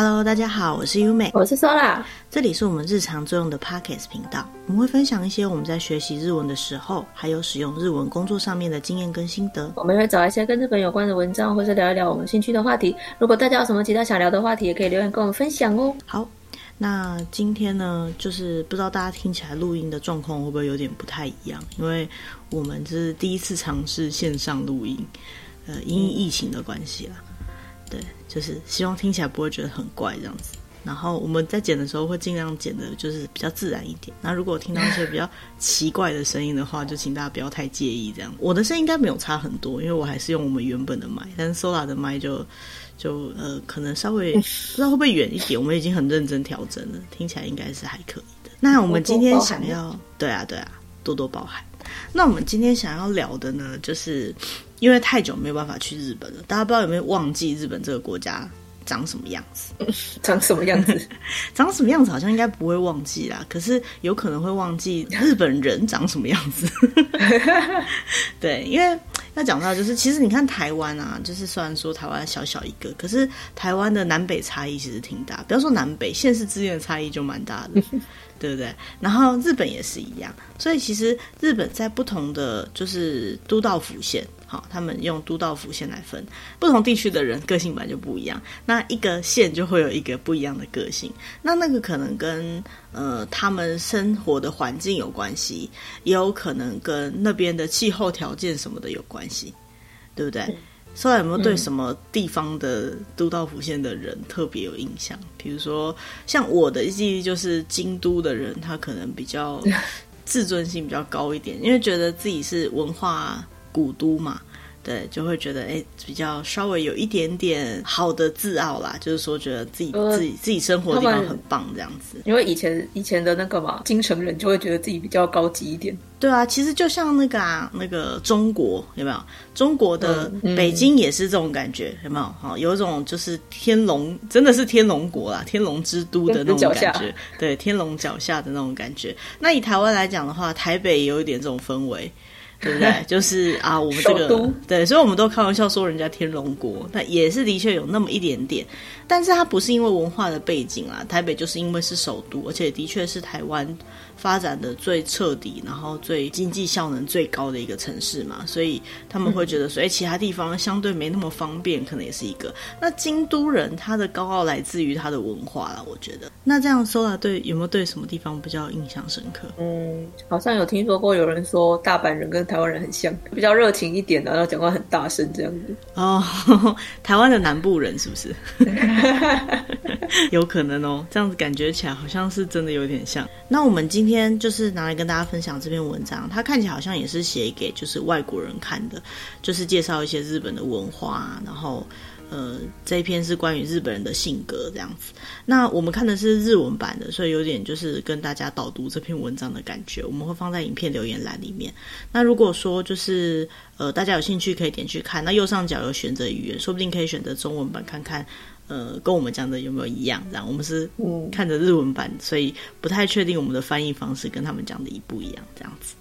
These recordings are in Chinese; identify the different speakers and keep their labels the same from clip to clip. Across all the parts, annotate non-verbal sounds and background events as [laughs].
Speaker 1: Hello，大家好，我是优美，
Speaker 2: 我是 Sola，
Speaker 1: 这里是我们日常作用的 Podcast 频道，我们会分享一些我们在学习日文的时候，还有使用日文工作上面的经验跟心得。
Speaker 2: 我们会找一些跟日本有关的文章，或是聊一聊我们兴趣的话题。如果大家有什么其他想聊的话题，也可以留言跟我们分享哦。
Speaker 1: 好，那今天呢，就是不知道大家听起来录音的状况会不会有点不太一样，因为我们这是第一次尝试线上录音，呃，因疫情的关系啦。对，就是希望听起来不会觉得很怪这样子。然后我们在剪的时候会尽量剪的，就是比较自然一点。那如果听到一些比较奇怪的声音的话，就请大家不要太介意这样。我的声音应该没有差很多，因为我还是用我们原本的麦，但是 Sola 的麦就就呃可能稍微不知道会不会远一点。我们已经很认真调整了，听起来应该是还可以的。那我们今天想要，对啊对啊，多多包涵。那我们今天想要聊的呢，就是。因为太久没有办法去日本了，大家不知道有没有忘记日本这个国家长什么样子？[laughs]
Speaker 2: 长什么样子？[laughs]
Speaker 1: 长什么样子？好像应该不会忘记啦，可是有可能会忘记日本人长什么样子。[laughs] 对，因为要讲到就是，其实你看台湾啊，就是虽然说台湾小小一个，可是台湾的南北差异其实挺大。不要说南北，县市之间的差异就蛮大的。对不对？然后日本也是一样，所以其实日本在不同的就是都道府县，好，他们用都道府县来分，不同地区的人个性本来就不一样，那一个县就会有一个不一样的个性，那那个可能跟呃他们生活的环境有关系，也有可能跟那边的气候条件什么的有关系，对不对？嗯说来有没有对什么地方的都道府县的人特别有印象？比如说，像我的记忆就是京都的人，他可能比较自尊心比较高一点，因为觉得自己是文化古都嘛。对，就会觉得哎，比较稍微有一点点好的自傲啦，就是说觉得自己、呃、自己自己生活的地方很棒这样子。
Speaker 2: 因为以前以前的那个嘛，京城人就会觉得自己比较高级一点。
Speaker 1: 对啊，其实就像那个啊，那个中国有没有？中国的北京也是这种感觉，嗯、有没有？哈，有一种就是天龙，真的是天龙国啦，天龙之都的那种感觉。对，天龙脚下的那种感觉。那以台湾来讲的话，台北也有一点这种氛围。对不对？[laughs] 就是啊，我们这个对，所以我们都开玩笑说人家天龙国，那也是的确有那么一点点，但是它不是因为文化的背景啊，台北就是因为是首都，而且的确是台湾发展的最彻底，然后最经济效能最高的一个城市嘛，所以他们会觉得说，哎、嗯，其他地方相对没那么方便，可能也是一个。那京都人他的高傲来自于他的文化了，我觉得。那这样说来，对有没有对什么地方比较印象深刻？
Speaker 2: 嗯，好像有听说过有人说大阪人跟台湾人很像，比较热情一点的，然后讲话很大声这样子。
Speaker 1: 哦，呵 [laughs] 呵台湾的南部人是不是？[laughs] 有可能哦，这样子感觉起来好像是真的有点像。那我们今今天就是拿来跟大家分享这篇文章，它看起来好像也是写给就是外国人看的，就是介绍一些日本的文化，然后呃这一篇是关于日本人的性格这样子。那我们看的是日文版的，所以有点就是跟大家导读这篇文章的感觉，我们会放在影片留言栏里面。那如果说就是呃大家有兴趣可以点去看，那右上角有选择语言，说不定可以选择中文版看看。呃，跟我们讲的有没有一样？这样我们是看着日文版，嗯，所以不太确定我们的翻译方式跟他们讲的一不一样。这样子，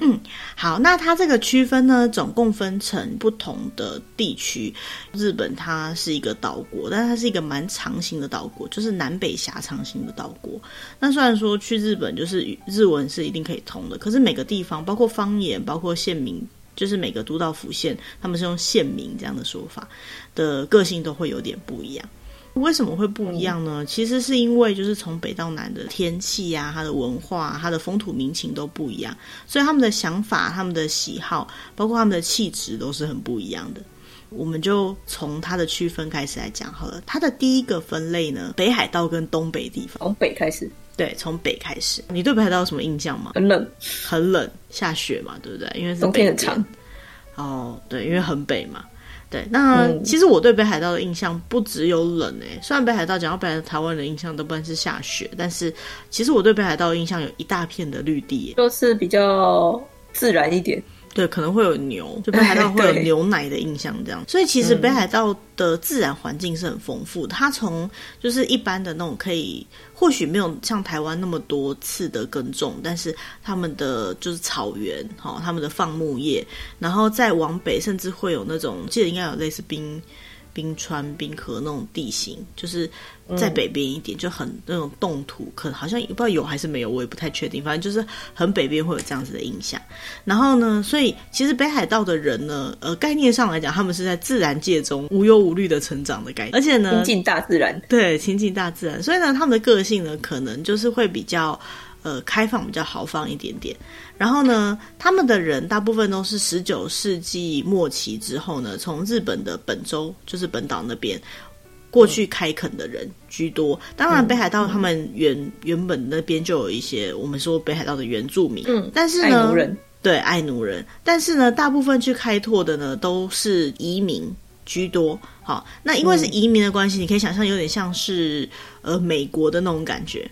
Speaker 1: 嗯。好，那它这个区分呢，总共分成不同的地区。日本它是一个岛国，但是它是一个蛮长型的岛国，就是南北狭长型的岛国。那虽然说去日本就是日文是一定可以通的，可是每个地方，包括方言，包括县名。就是每个都道府县，他们是用县名这样的说法的个性都会有点不一样。为什么会不一样呢？其实是因为就是从北到南的天气呀、啊、它的文化、它的风土民情都不一样，所以他们的想法、他们的喜好，包括他们的气质都是很不一样的。我们就从它的区分开始来讲好了。它的第一个分类呢，北海道跟东北地方，
Speaker 2: 从北开始。
Speaker 1: 对，从北开始。你对北海道有什么印象吗？
Speaker 2: 很冷，
Speaker 1: 很冷，下雪嘛，对不对？因为是
Speaker 2: 冬天很长。
Speaker 1: 哦，对，因为很北嘛。对，那、嗯、其实我对北海道的印象不只有冷诶。虽然北海道讲到北海道，台湾的印象都不是下雪，但是其实我对北海道的印象有一大片的绿地，
Speaker 2: 就是比较自然一点。
Speaker 1: 对，可能会有牛，[laughs] 就北海道会有牛奶的印象这样。所以其实北海道的自然环境是很丰富的。它从就是一般的那种可以，或许没有像台湾那么多次的耕种，但是他们的就是草原，哈，他们的放牧业，然后再往北，甚至会有那种，记得应该有类似冰冰川、冰河那种地形，就是在北边一点，就很那种冻土，可能好像不知道有还是没有，我也不太确定。反正就是很北边会有这样子的印象。然后呢，所以其实北海道的人呢，呃，概念上来讲，他们是在自然界中无忧无虑的成长的概念，而且呢，
Speaker 2: 亲近大自然，
Speaker 1: 对，亲近大自然。所以呢，他们的个性呢，可能就是会比较。呃，开放比较豪放一点点，然后呢，他们的人大部分都是十九世纪末期之后呢，从日本的本州，就是本岛那边过去开垦的人居多。当然，北海道他们原、嗯、原本那边就有一些我们说北海道的原住民，嗯，但是呢，人，对，爱奴人，但是呢，大部分去开拓的呢都是移民居多。好，那因为是移民的关系，嗯、你可以想象有点像是呃美国的那种感觉。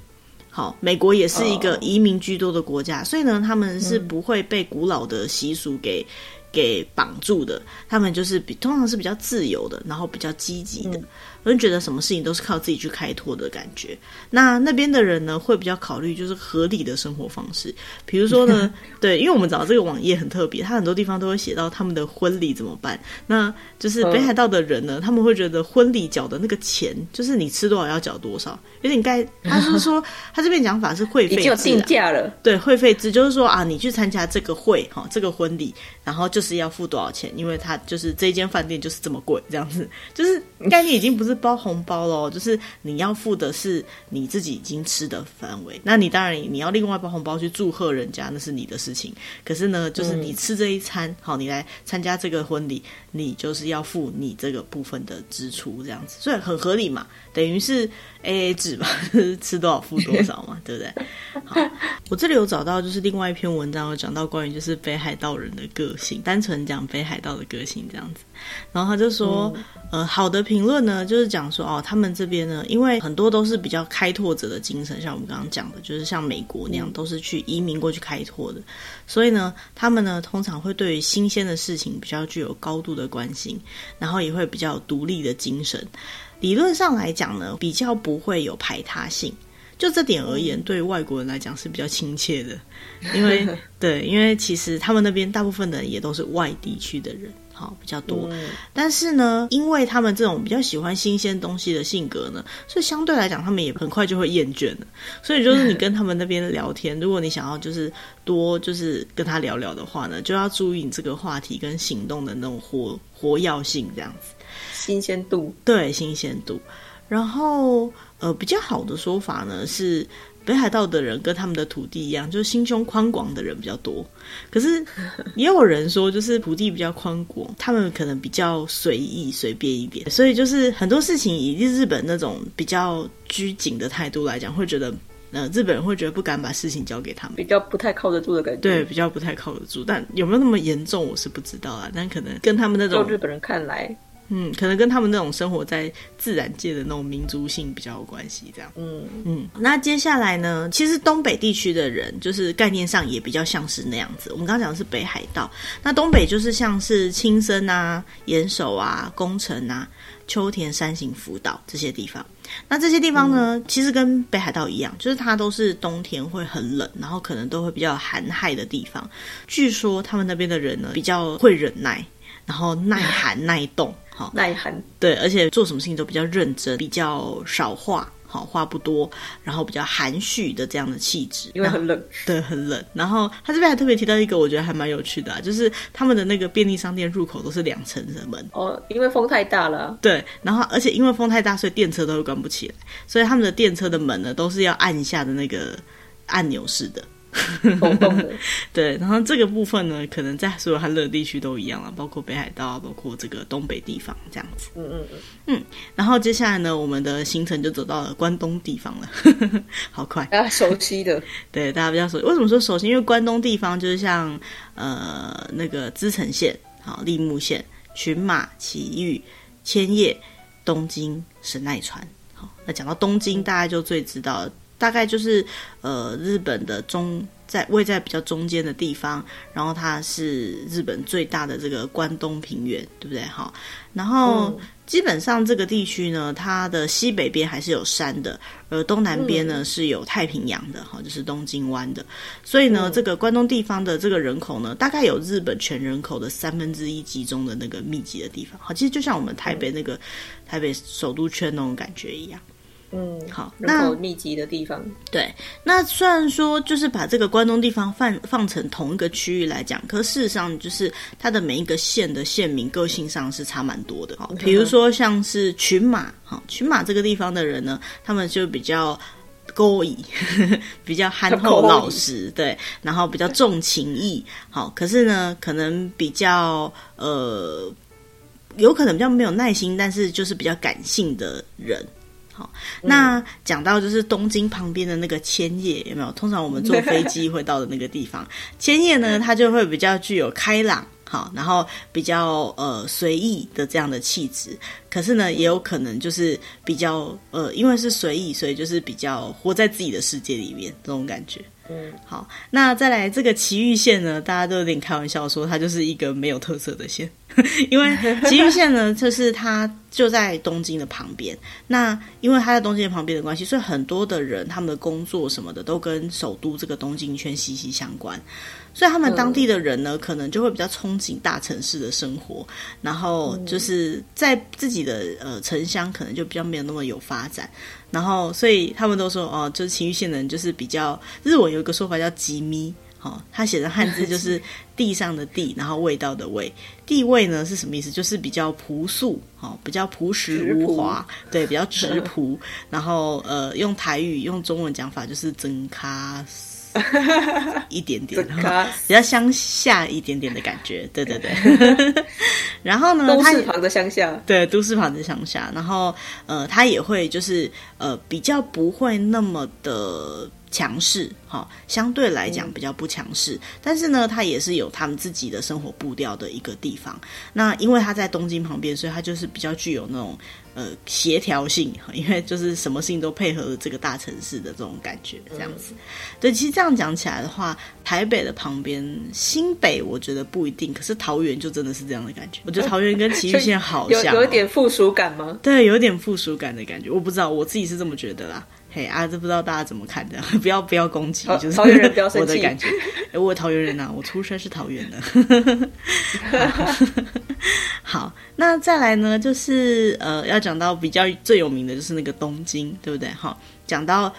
Speaker 1: 好，美国也是一个移民居多的国家，oh. 所以呢，他们是不会被古老的习俗给、嗯、给绑住的。他们就是比通常是比较自由的，然后比较积极的。嗯我就觉得什么事情都是靠自己去开拓的感觉。那那边的人呢，会比较考虑就是合理的生活方式。比如说呢，[laughs] 对，因为我们找到这个网页很特别，它很多地方都会写到他们的婚礼怎么办。那就是北海道的人呢，他们会觉得婚礼缴的那个钱，就是你吃多少要缴多少，有点该。他是说他这边讲法是会费制，定价了。对，会费制就是说啊，你去参加这个会哈，这个婚礼，然后就是要付多少钱，因为他就是这间饭店就是这么贵，这样子，就是概念已经不是。包红包咯，就是你要付的是你自己已经吃的范围，那你当然你要另外包红包去祝贺人家，那是你的事情。可是呢，就是你吃这一餐，嗯、好，你来参加这个婚礼，你就是要付你这个部分的支出，这样子，所以很合理嘛，等于是 AA 制嘛，吃多少付多少嘛，[laughs] 对不对？好，我这里有找到就是另外一篇文章，有讲到关于就是北海道人的个性，单纯讲北海道的个性这样子，然后他就说。嗯呃，好的评论呢，就是讲说哦，他们这边呢，因为很多都是比较开拓者的精神，像我们刚刚讲的，就是像美国那样，都是去移民过去开拓的，所以呢，他们呢通常会对于新鲜的事情比较具有高度的关心，然后也会比较独立的精神。理论上来讲呢，比较不会有排他性，就这点而言，对于外国人来讲是比较亲切的，因为对，因为其实他们那边大部分的人也都是外地区的人。好，比较多，嗯，但是呢，因为他们这种比较喜欢新鲜东西的性格呢，所以相对来讲，他们也很快就会厌倦了。所以就是你跟他们那边聊天，如果你想要就是多就是跟他聊聊的话呢，就要注意你这个话题跟行动的那种活活跃性，这样子，
Speaker 2: 新鲜度，
Speaker 1: 对，新鲜度。然后呃，比较好的说法呢是。北海道的人跟他们的土地一样，就是心胸宽广的人比较多。可是 [laughs] 也有人说，就是土地比较宽广，他们可能比较随意、随便一点。所以就是很多事情，以日本那种比较拘谨的态度来讲，会觉得，呃，日本人会觉得不敢把事情交给他们，
Speaker 2: 比较不太靠得住的感觉。
Speaker 1: 对，比较不太靠得住。但有没有那么严重，我是不知道啊。但可能跟他们那种
Speaker 2: 日本人看来。
Speaker 1: 嗯，可能跟他们那种生活在自然界的那种民族性比较有关系，这样。嗯嗯。那接下来呢，其实东北地区的人，就是概念上也比较像是那样子。我们刚刚讲的是北海道，那东北就是像是青森啊、岩手啊、宫城啊、秋田、山形、福岛这些地方。那这些地方呢，嗯、其实跟北海道一样，就是它都是冬天会很冷，然后可能都会比较寒害的地方。据说他们那边的人呢，比较会忍耐。然后耐寒 [laughs] 耐冻，好。
Speaker 2: 耐寒，
Speaker 1: 对，而且做什么事情都比较认真，比较少话，好话不多，然后比较含蓄的这样的气质，
Speaker 2: 因为很冷，
Speaker 1: 对，很冷。然后他这边还特别提到一个，我觉得还蛮有趣的啊，就是他们的那个便利商店入口都是两层的门。
Speaker 2: 哦，因为风太大了，
Speaker 1: 对，然后而且因为风太大，所以电车都会关不起来，所以他们的电车的门呢都是要按一下的那个按钮式的。[laughs] [laughs] 对，然后这个部分呢，可能在所有寒冷地区都一样了，包括北海道，包括这个东北地方这样子。嗯嗯嗯嗯。然后接下来呢，我们的行程就走到了关东地方了，[laughs] 好快。
Speaker 2: 大家熟悉的，
Speaker 1: 对，大家比较熟悉。为什么说熟悉？因为关东地方就是像呃那个滋城县、好立木县、群马、埼玉、千叶、东京、神奈川。好，那讲到东京，大家就最知道。大概就是，呃，日本的中在位在比较中间的地方，然后它是日本最大的这个关东平原，对不对？好，然后基本上这个地区呢，它的西北边还是有山的，而东南边呢、嗯、是有太平洋的，哈，就是东京湾的。所以呢，嗯、这个关东地方的这个人口呢，大概有日本全人口的三分之一集中的那个密集的地方。好，其实就像我们台北那个、嗯、台北首都圈那种感觉一样。
Speaker 2: 嗯，好，人口密集的地方。
Speaker 1: 对，那虽然说就是把这个关东地方放放成同一个区域来讲，可事实上就是它的每一个县的县民个性上是差蛮多的。好，比如说像是群马，好，群马这个地方的人呢，他们就比较勾引，[laughs] 比较憨厚老实，[laughs] 对，然后比较重情义。好，可是呢，可能比较呃，有可能比较没有耐心，但是就是比较感性的人。好，那讲到就是东京旁边的那个千叶，有没有？通常我们坐飞机会到的那个地方，[laughs] 千叶呢，它就会比较具有开朗，好，然后比较呃随意的这样的气质。可是呢，也有可能就是比较呃，因为是随意，所以就是比较活在自己的世界里面这种感觉。嗯，好，那再来这个埼玉县呢，大家都有点开玩笑说它就是一个没有特色的县，[laughs] 因为埼玉县呢，就是它就在东京的旁边。那因为它在东京的旁边的关系，所以很多的人他们的工作什么的都跟首都这个东京圈息息相关。所以他们当地的人呢，可能就会比较憧憬大城市的生活，然后就是在自己的呃城乡可能就比较没有那么有发展。然后，所以他们都说哦，就是埼玉县人就是比较日文有一个说法叫吉咪，哦，他写的汉字就是 [laughs] 地上的地，然后味道的味，地位呢是什么意思？就是比较朴素，哦，比较朴实无华，对，比较质朴。[laughs] 然后呃，用台语用中文讲法就是真咖。一点点，[laughs] 比较乡下一点点的感觉，对对对。[laughs] 然后呢，
Speaker 2: 都市旁的乡下，
Speaker 1: 对，都市旁的乡下。然后呃，他也会就是呃，比较不会那么的。强势，哈，相对来讲比较不强势，嗯，但是呢，它也是有他们自己的生活步调的一个地方。那因为它在东京旁边，所以它就是比较具有那种呃协调性，[laughs] 因为就是什么事情都配合这个大城市的这种感觉，这样子。嗯，对，其实这样讲起来的话，台北的旁边新北，我觉得不一定，可是桃园就真的是这样的感觉。我觉得桃园跟崎玉县好像，[laughs]
Speaker 2: 有点附属感吗？
Speaker 1: 对，有点附属感的感觉。我不知道，我自己是这么觉得啦。嘿啊，这不知道大家怎么看的？[laughs] 不要不要攻击，就是。[laughs] 我的感觉，哎，我桃园人呐，我出生是桃园的。[laughs] 好，那再来呢，就是呃，要讲到比较最有名的就是那个东京，对不对？好，讲到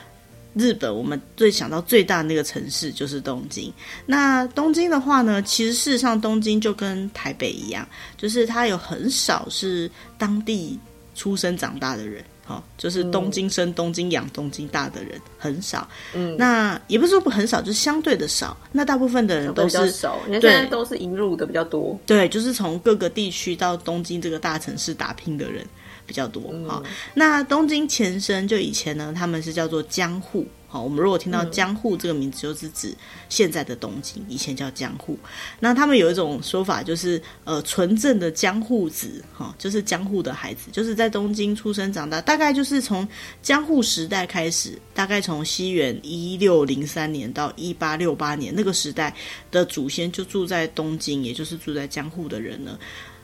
Speaker 1: 日本，我们最想到最大的那个城市就是东京。那东京的话呢，其实事实上东京就跟台北一样，就是它有很少是当地出生长大的人。好，就是东京生、东京养、东京大的人很少。嗯，那也不是说不很少，就是相对的少。那大部分的人都是
Speaker 2: 少，现在都是引入的比较多。
Speaker 1: 对，就是从各个地区到东京这个大城市打拼的人比较多。好，嗯，那东京前身就以前呢，他们是叫做江户。我们如果听到江户这个名字，就是指现在的东京，以前叫江户。那他们有一种说法，就是呃，纯正的江户子，哈，就是江户的孩子，就是在东京出生长大，大概就是从江户时代开始，大概从西元一六零三年到一八六八年那个时代的祖先就住在东京，也就是住在江户的人呢，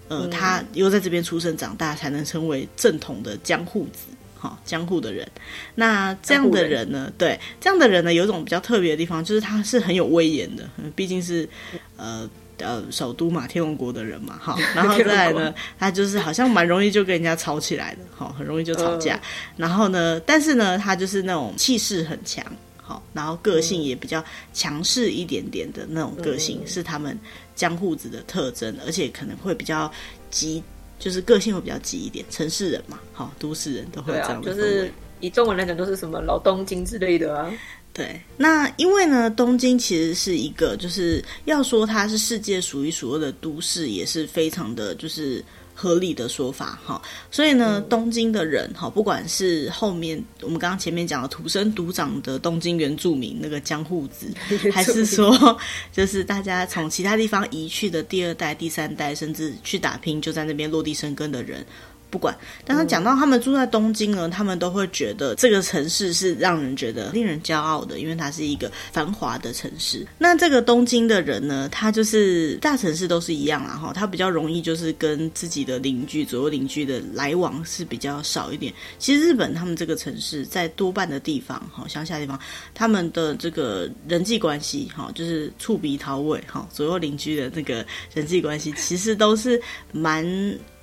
Speaker 1: 呃，他又在这边出生长大，才能称为正统的江户子。好，江户的人，那这样的人呢？对，这样的人呢，有一种比较特别的地方，就是他是很有威严的，毕竟是呃呃首都嘛，天龙国的人嘛，哈。[laughs] 然后再来呢，他就是好像蛮容易就跟人家吵起来的，好，很容易就吵架。呃、然后呢，但是呢，他就是那种气势很强，好，然后个性也比较强势一点点的那种个性，嗯、是他们江户子的特征，而且可能会比较急。就是个性会比较急一点，城市人嘛，好，都市人都会这样的、啊。
Speaker 2: 就是以中文来讲，都是什么老东京之类的啊。
Speaker 1: 对，那因为呢，东京其实是一个，就是要说它是世界数一数二的都市，也是非常的就是。合理的说法哈，所以呢，东京的人哈，不管是后面我们刚刚前面讲的土生土长的东京原住民那个江户子，[laughs] 还是说就是大家从其他地方移去的第二代、第三代，甚至去打拼就在那边落地生根的人，不管。但他讲到他们住在东京呢，他们都会觉得这个城市是让人觉得令人骄傲的，因为它是一个繁华的城市。那这个东京的人呢，他就是大城市都是一样啊，哈，他比较容易就是跟自己的邻居、左右邻居的来往是比较少一点。其实日本他们这个城市在多半的地方，哈，乡下地方，他们的这个人际关系，哈，就是触鼻讨尾，哈，左右邻居的那个人际关系，其实都是蛮。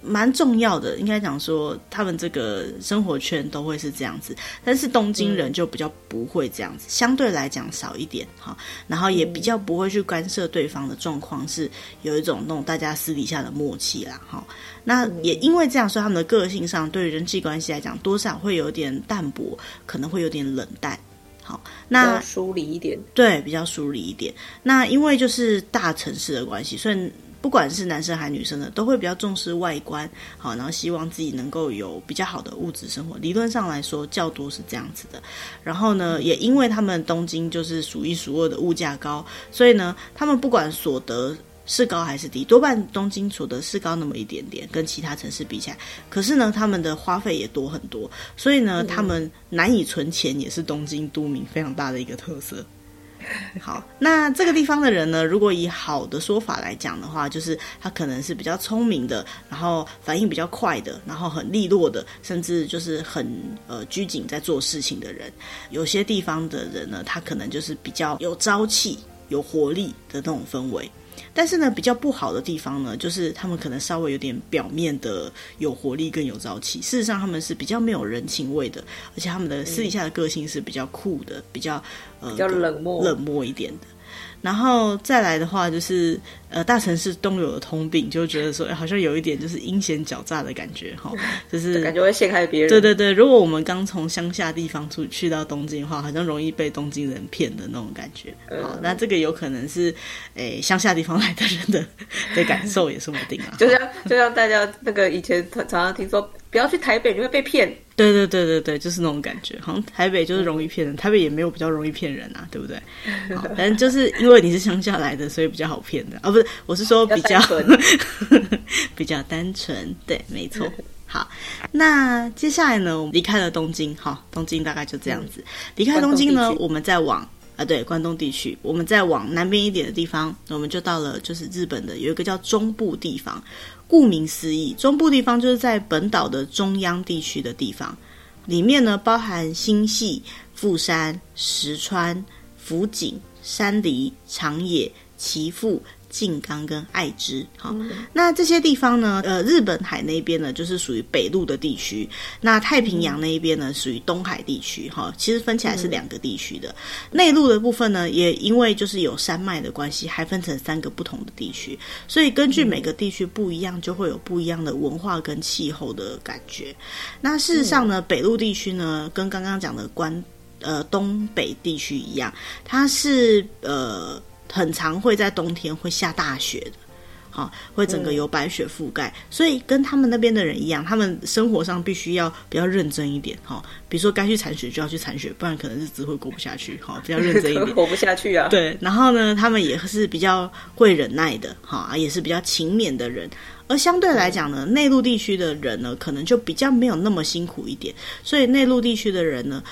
Speaker 1: 蛮重要的，应该讲说，他们这个生活圈都会是这样子，但是东京人就比较不会这样子，嗯、相对来讲少一点哈，然后也比较不会去干涉对方的状况，是有一种那种大家私底下的默契啦哈。那也因为这样，所以他们的个性上对人际关系来讲，多少会有点淡薄，可能会有点冷淡。好，那
Speaker 2: 疏离一点，
Speaker 1: 对，比较疏离一点。那因为就是大城市的关系，所以。不管是男生还是女生的，都会比较重视外观，好，然后希望自己能够有比较好的物质生活。理论上来说，较多是这样子的。然后呢，也因为他们东京就是数一数二的物价高，所以呢，他们不管所得是高还是低，多半东京所得是高那么一点点，跟其他城市比起来。可是呢，他们的花费也多很多，所以呢，他们难以存钱，也是东京都民非常大的一个特色。好，那这个地方的人呢，如果以好的说法来讲的话，就是他可能是比较聪明的，然后反应比较快的，然后很利落的，甚至就是很呃拘谨在做事情的人。有些地方的人呢，他可能就是比较有朝气、有活力的那种氛围。但是呢，比较不好的地方呢，就是他们可能稍微有点表面的有活力、更有朝气，事实上他们是比较没有人情味的，而且他们的私底下的个性是比较酷的，比较呃
Speaker 2: 比较冷漠、
Speaker 1: 冷漠一点的。然后再来的话，就是呃，大城市都有的通病，就觉得说，好像有一点就是阴险狡诈的感觉，哈，[laughs] 就是
Speaker 2: 感觉会陷害别人。
Speaker 1: 对对对，如果我们刚从乡下地方出去到东京的话，好像容易被东京人骗的那种感觉。好，嗯，那这个有可能是诶乡下地方来的人的 [laughs] 的感受，也说不定啊。
Speaker 2: 就像就像大家那个以前常常听说。不要去台北，你会被骗。
Speaker 1: 对对对对对，就是那种感觉，好像台北就是容易骗人，台北也没有比较容易骗人啊，对不对？好，反正就是因为你是乡下来的，所以比较好骗的啊，哦，不是，我是说比较，[laughs] 比较单纯，对，没错。好，那接下来呢，我们离开了东京，好，东京大概就这样子。离开东京呢，我们再往啊，对，关东地区，我们再往南边一点的地方，我们就到了就是日本的有一个叫中部地方。顾名思义，中部地方就是在本岛的中央地区的地方，里面呢包含新系、富山、石川、福井、山梨、长野、岐阜。静冈跟爱知，好，那这些地方呢，呃，日本海那边呢，就是属于北陆的地区；那太平洋那一边呢，属于东海地区，哈，其实分起来是两个地区的。内陆的部分呢，也因为就是有山脉的关系，还分成三个不同的地区，所以根据每个地区不一样，就会有不一样的文化跟气候的感觉。那事实上呢，北陆地区呢，跟刚刚讲的关呃东北地区一样，它是呃。很常会在冬天会下大雪的，好，会整个有白雪覆盖，所以跟他们那边的人一样，他们生活上必须要比较认真一点，哈，比如说该去铲雪就要去铲雪，不然可能日子会过不下去，哈，比较认真一点，[laughs]
Speaker 2: 活不下去啊。
Speaker 1: 对，然后呢，他们也是比较会忍耐的，哈，也是比较勤勉的人，而相对来讲呢，内陆地区的人呢，可能就比较没有那么辛苦一点，所以内陆地区的人呢。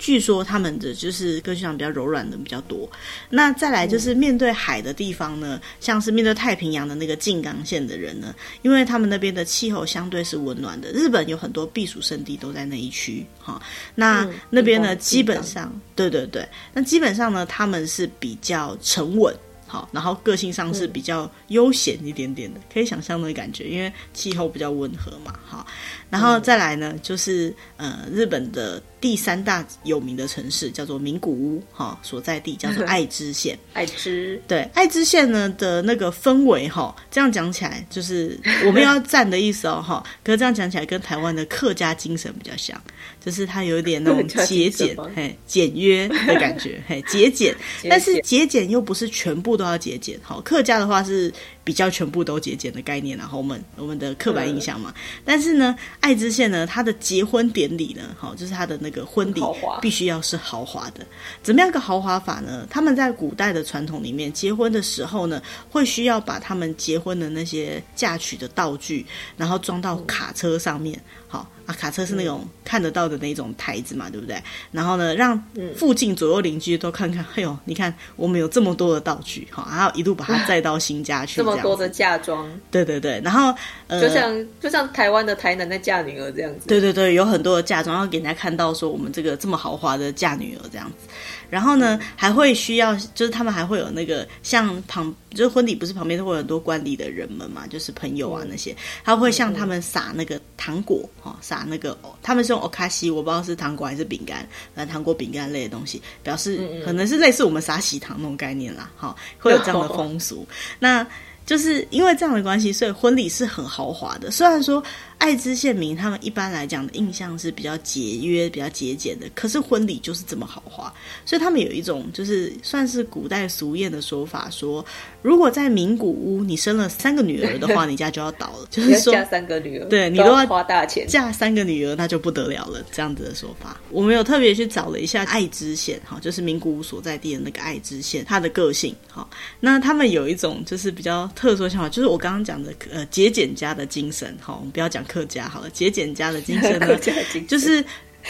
Speaker 1: 据说他们的就是个性上比较柔软的比较多，那再来就是面对海的地方呢，像是面对太平洋的那个静冈县的人呢，因为他们那边的气候相对是温暖的，日本有很多避暑胜地都在那一区哈。那那边呢，基本上，对对对，那基本上呢，他们是比较沉稳，好，然后个性上是比较悠闲一点点的，可以想象那个感觉，因为气候比较温和嘛，好，然后再来呢，就是呃，日本的。第三大有名的城市叫做名古屋，哈，所在地叫做爱知县。[laughs]
Speaker 2: 爱知，
Speaker 1: 对，爱知县呢的那个氛围，哈，这样讲起来就是我们要赞的意思哦，哈。可是这样讲起来跟台湾的客家精神比较像，就是它有一点那种节俭，[laughs] 嘿，简约的感觉，嘿，[laughs] 节俭。但是节俭又不是全部都要节俭，哈。客家的话是。比较全部都节俭的概念，然后我们我们的刻板印象嘛。嗯、但是呢，爱知县呢，它的结婚典礼呢，好，就是它的那个婚礼必须要是豪华的。怎么样个豪华法呢？他们在古代的传统里面，结婚的时候呢，会需要把他们结婚的那些嫁娶的道具，然后装到卡车上面，好啊。卡车是那种看得到的那种台子嘛，嗯、对不对？然后呢，让附近左右邻居都看看，哎呦，你看我们有这么多的道具，好，然后一路把它载到新家去，[laughs]
Speaker 2: 这么多的嫁妆，
Speaker 1: 对对对，然后呃，
Speaker 2: 就像就像台湾的台南在嫁女儿这样子，
Speaker 1: 对对对，有很多的嫁妆，然后给人家看到说我们这个这么豪华的嫁女儿这样子。然后呢，还会需要，就是他们还会有那个像旁，就是婚礼不是旁边都会有很多观礼的人们嘛，就是朋友啊那些，他会向他们撒那个糖果，哈，撒那个，他们是用欧卡西，我不知道是糖果还是饼干，反正糖果饼干类的东西，表示可能是类似我们撒喜糖那种概念啦，哈，会有这样的风俗。那就是因为这样的关系，所以婚礼是很豪华的，虽然说。爱知县民他们一般来讲的印象是比较节约、比较节俭的，可是婚礼就是这么豪华，所以他们有一种就是算是古代俗谚的说法，说如果在名古屋你生了三个女儿的话，[laughs] 你家就要倒了，就是说
Speaker 2: 嫁三个女儿，
Speaker 1: 对你都要
Speaker 2: 花大钱，
Speaker 1: 嫁三个女儿那就不得了了，这样子的说法。我们有特别去找了一下爱知县，哈，就是名古屋所在地的那个爱知县，它的个性，哈，那他们有一种就是比较特殊的想法，就是我刚刚讲的呃节俭家的精神，哈，我们不要讲。客家好了，节俭家的精神呢，[laughs] 就是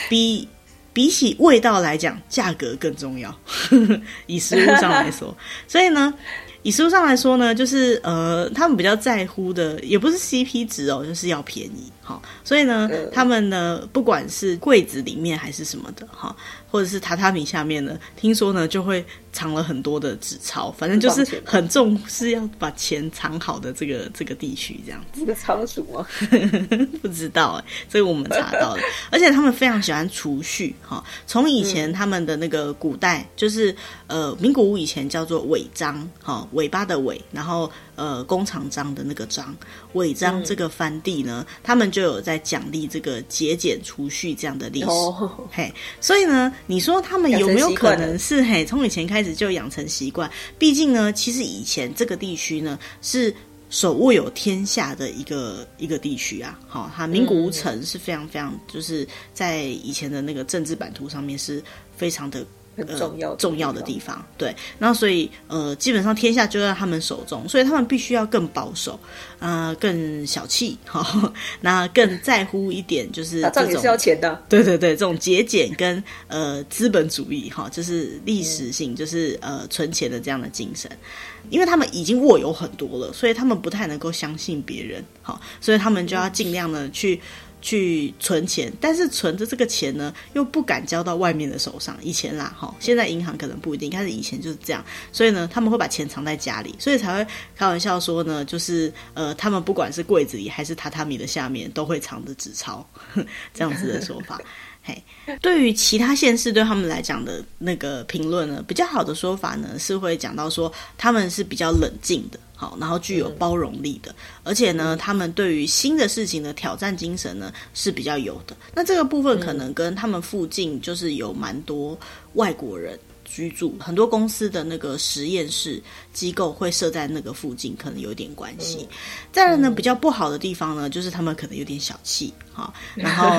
Speaker 1: 比比起味道来讲，价格更重要。[laughs] 以食物上来说，[laughs] 所以呢，以食物上来说呢，就是呃，他们比较在乎的也不是 CP 值哦，就是要便宜。好，所以呢，他们呢，不管是柜子里面还是什么的，哈。或者是榻榻米下面呢，听说呢就会藏了很多的纸钞，反正就是很重视要把钱藏好的这个这个地区这样子。
Speaker 2: 这个仓鼠吗？[laughs]
Speaker 1: 不知道哎、欸，这个我们查到了。[laughs] 而且他们非常喜欢储蓄哈，从以前他们的那个古代，就是呃名古屋以前叫做尾张哈，尾巴的尾，然后呃工厂章的那个章，尾张这个藩地呢，嗯、他们就有在奖励这个节俭储蓄这样的历史。哦、嘿，所以呢。你说他们有没有可能是嘿，从以前开始就养成习惯？毕竟呢，其实以前这个地区呢是手握有天下的一个一个地区啊。好，它名古屋城是非常非常，就是在以前的那个政治版图上面是非常的。
Speaker 2: 重要、呃、
Speaker 1: 重要的地方，对，然后所以呃，基本上天下就在他们手中，所以他们必须要更保守，呃，更小气，哈，[laughs] 那更在乎一点就是 [laughs] 这种，
Speaker 2: 打仗也是要钱的，
Speaker 1: 对对对，这种节俭跟呃资本主义，哈，就是历史性，就是呃存钱的这样的精神，因为他们已经握有很多了，所以他们不太能够相信别人，哈，所以他们就要尽量的去。去存钱，但是存着这个钱呢，又不敢交到外面的手上。以前啦，哈，现在银行可能不一定，但是以前就是这样。所以呢，他们会把钱藏在家里，所以才会开玩笑说呢，就是呃，他们不管是柜子里还是榻榻米的下面，都会藏着纸钞，[laughs] 这样子的说法。嘿，对于其他县市对他们来讲的那个评论呢，比较好的说法呢，是会讲到说他们是比较冷静的。好，然后具有包容力的，而且呢，他们对于新的事情的挑战精神呢是比较有的。那这个部分可能跟他们附近就是有蛮多外国人。居住很多公司的那个实验室机构会设在那个附近，可能有点关系。嗯、再来呢，比较不好的地方呢，就是他们可能有点小气哈，[laughs] 然后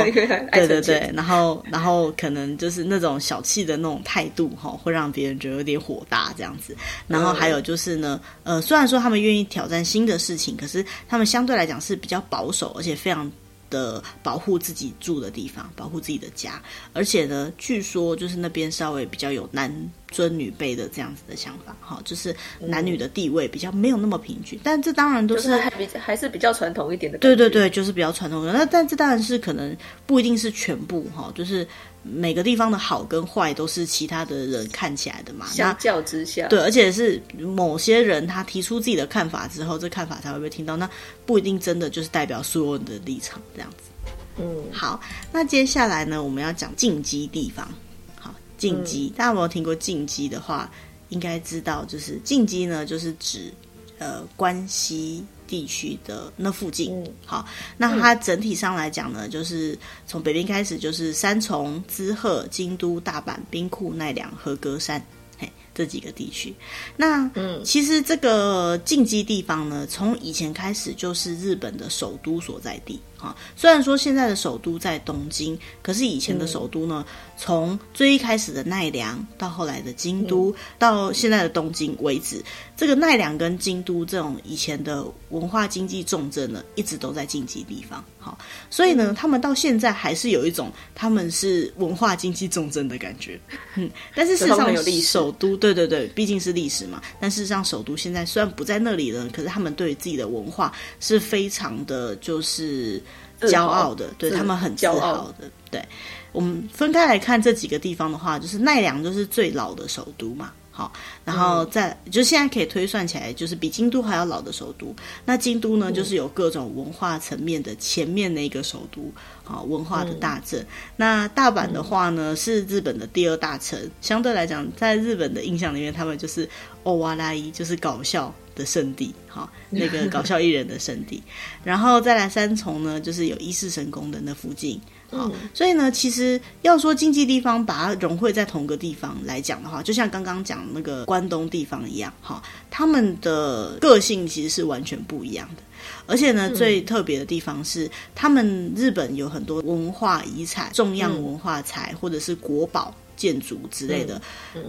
Speaker 1: 对对对，然后然后可能就是那种小气的那种态度哈，会让别人觉得有点火大这样子。然后还有就是呢，呃，虽然说他们愿意挑战新的事情，可是他们相对来讲是比较保守，而且非常。的保护自己住的地方，保护自己的家，而且呢，据说就是那边稍微比较有男尊女卑的这样子的想法，哈，就是男女的地位比较没有那么平均。但这当然都是，
Speaker 2: 是还比较还是比较传统一点的。
Speaker 1: 对对对，就是比较传统的。那但这当然是可能不一定是全部哈，就是。每个地方的好跟坏都是其他的人看起来的嘛，
Speaker 2: 相较之下，
Speaker 1: 对，而且是某些人他提出自己的看法之后，这看法才会被听到，那不一定真的就是代表所有人的立场这样子。嗯，好，那接下来呢，我们要讲进击地方。好，进击，嗯、大家有没有听过进击的话，应该知道，就是进击呢，就是指呃关西。地区的那附近，嗯、好，那它整体上来讲呢，就是从北边开始，就是三重、滋贺、京都、大阪、兵库、奈良、和歌山，嘿，这几个地区。那嗯，其实这个近畿地方呢，从以前开始就是日本的首都所在地。啊，虽然说现在的首都在东京，可是以前的首都呢，从最一开始的奈良到后来的京都，到现在的东京为止，这个奈良跟京都这种以前的文化经济重镇呢，一直都在经济地方。好，所以呢，他们到现在还是有一种他们是文化经济重镇的感觉。嗯，但是事实上，首都对对对，毕竟是历史嘛。但事实上，首都现在虽然不在那里了，可是他们对自己的文化是非常的，就是。骄傲的，对他们很骄傲的。对，我们分开来看这几个地方的话，就是奈良就是最老的首都嘛。好，然后再就现在可以推算起来，就是比京都还要老的首都。那京都呢，就是有各种文化层面的前面那个首都，好，文化的大镇。那大阪的话呢，是日本的第二大城，相对来讲，在日本的印象里面，他们就是欧瓦拉伊，就是搞笑的圣地，好，那个搞笑艺人的圣地。[laughs] 然后再来三重呢，就是有伊势神宫的那附近。好，所以呢，其实要说经济地方把它融汇在同个地方来讲的话，就像刚刚讲那个关东地方一样，哈，他们的个性其实是完全不一样的。而且呢，最特别的地方是，他们日本有很多文化遗产、重要文化财或者是国宝建筑之类的，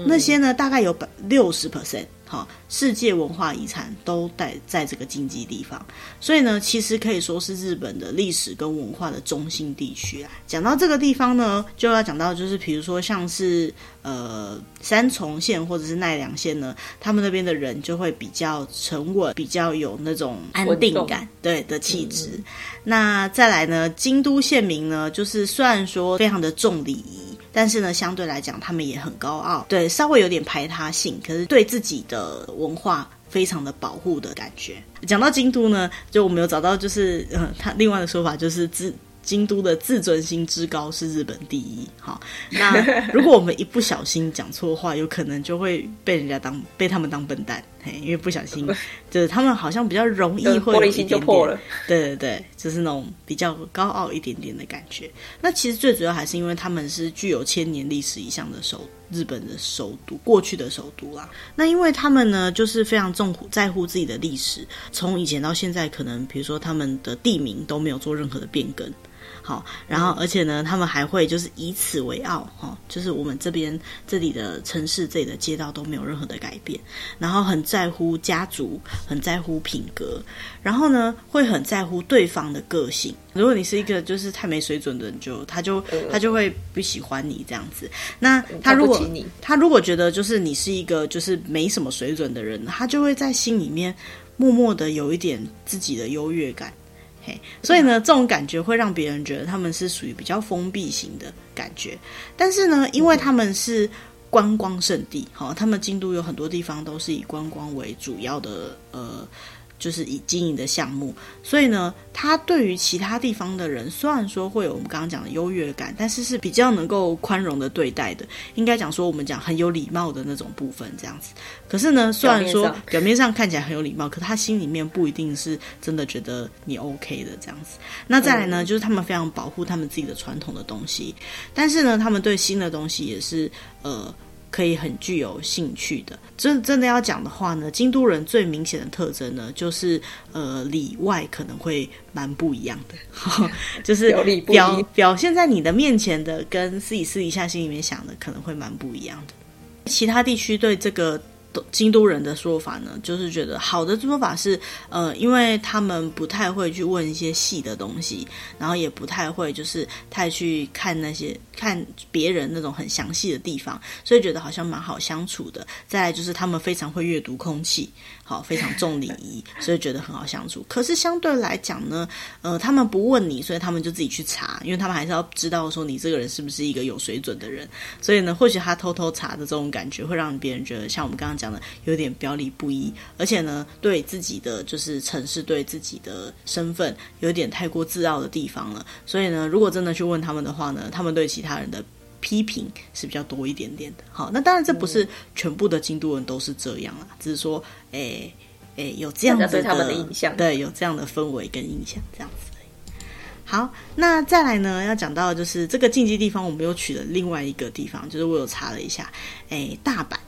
Speaker 1: 那些呢，大概有百六十 percent。哈，世界文化遗产都在在这个经济地方，所以呢，其实可以说是日本的历史跟文化的中心地区啊。讲到这个地方呢，就要讲到就是，比如说像是呃三重县或者是奈良县呢，他们那边的人就会比较沉稳，比较有那种安定感，对的气质。那再来呢，京都县民呢，就是虽然说非常的重礼仪。但是呢，相对来讲，他们也很高傲，对，稍微有点排他性，可是对自己的文化非常的保护的感觉。讲到京都呢，就我们有找到，就是呃，他另外的说法就是自。京都的自尊心之高是日本第一。好，那如果我们一不小心讲错话，有可能就会被人家当被他们当笨蛋，嘿，因为不小心，[laughs] 就是他们好像比较容易会有一点点，对对对，就是那种比较高傲一点点的感觉。那其实最主要还是因为他们是具有千年历史以上的首日本的首都，过去的首都啦。那因为他们呢，就是非常重在乎自己的历史，从以前到现在，可能比如说他们的地名都没有做任何的变更。好，然后而且呢，他们还会就是以此为傲，哈，就是我们这边这里的城市、这里的街道都没有任何的改变，然后很在乎家族，很在乎品格，然后呢，会很在乎对方的个性。如果你是一个就是太没水准的人，就他就他就会不喜欢你这样子。那他如果他如果觉得就是你是一个就是没什么水准的人，他就会在心里面默默的有一点自己的优越感。嘿，所以呢，这种感觉会让别人觉得他们是属于比较封闭型的感觉。但是呢，因为他们是观光圣地，好，他们京都有很多地方都是以观光为主要的，呃。就是以经营的项目，所以呢，他对于其他地方的人，虽然说会有我们刚刚讲的优越感，但是是比较能够宽容的对待的。应该讲说，我们讲很有礼貌的那种部分，这样子。可是呢，虽然说表面上看起来很有礼貌，可他心里面不一定是真的觉得你 OK 的这样子。那再来呢，就是他们非常保护他们自己的传统的东西，但是呢，他们对新的东西也是呃。可以很具有兴趣的，真真的要讲的话呢，京都人最明显的特征呢，就是呃里外可能会蛮不一样的，[laughs] 就是表表现在你的面前的，跟自己私底下心里面想的可能会蛮不一样的。其他地区对这个。京都人的说法呢，就是觉得好的说法是，呃，因为他们不太会去问一些细的东西，然后也不太会就是太去看那些看别人那种很详细的地方，所以觉得好像蛮好相处的。再来就是他们非常会阅读空气。好，非常重礼仪，[laughs] 所以觉得很好相处。可是相对来讲呢，呃，他们不问你，所以他们就自己去查，因为他们还是要知道说你这个人是不是一个有水准的人。所以呢，或许他偷偷查的这种感觉，会让别人觉得像我们刚刚讲的，有点表里不一，而且呢，对自己的就是城市，对自己的身份，有点太过自傲的地方了。所以呢，如果真的去问他们的话呢，他们对其他人的。批评是比较多一点点的，好，那当然这不是全部的京都人都是这样啦，只是说，诶、欸、诶、欸，有这样子的，对他们的印象，对，有这样的氛围跟印象，这样子。好，那再来呢，要讲到就是这个禁忌地方，我们又取了另外一个地方，就是我有查了一下，诶、欸，大阪，好，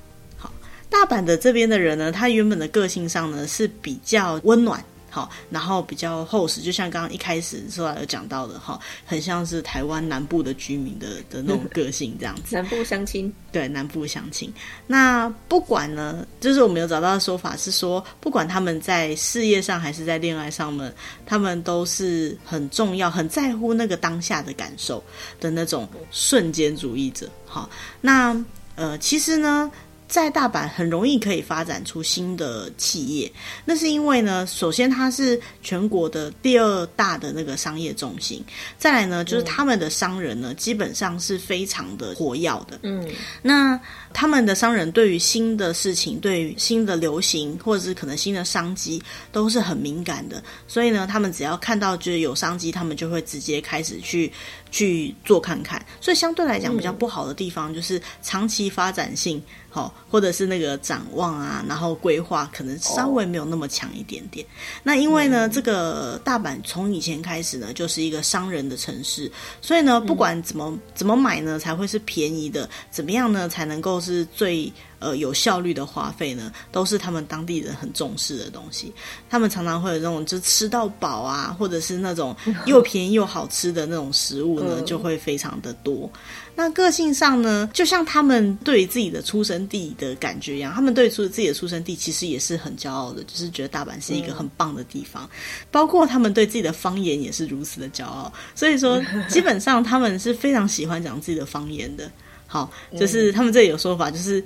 Speaker 1: 大阪的这边的人呢，他原本的个性上呢是比较温暖。好，然后比较厚实，就像刚刚一开始说来有讲到的哈，很像是台湾南部的居民的的那种个性这样子。
Speaker 2: 南部相亲，
Speaker 1: 对，南部相亲。那不管呢，就是我们有找到的说法是说，不管他们在事业上还是在恋爱上面，他们都是很重要、很在乎那个当下的感受的那种瞬间主义者。好，那呃，其实呢。在大阪很容易可以发展出新的企业，那是因为呢，首先它是全国的第二大的那个商业中心，再来呢，就是他们的商人呢，基本上是非常的活跃的。嗯，那他们的商人对于新的事情、对于新的流行或者是可能新的商机都是很敏感的，所以呢，他们只要看到就是有商机，他们就会直接开始去去做看看。所以相对来讲，比较不好的地方就是长期发展性。好，或者是那个展望啊，然后规划可能稍微没有那么强一点点。那因为呢，这个大阪从以前开始呢，就是一个商人的城市，所以呢，不管怎么怎么买呢，才会是便宜的，怎么样呢，才能够是最。呃，有效率的花费呢，都是他们当地人很重视的东西。他们常常会有那种就吃到饱啊，或者是那种 [laughs] 又便宜又好吃的那种食物呢，就会非常的多。那个性上呢，就像他们对自己的出生地的感觉一样，他们对出自己的出生地其实也是很骄傲的，就是觉得大阪是一个很棒的地方。包括他们对自己的方言也是如此的骄傲。所以说，[laughs] 基本上他们是非常喜欢讲自己的方言的。好，就是他们这里有说法，就是。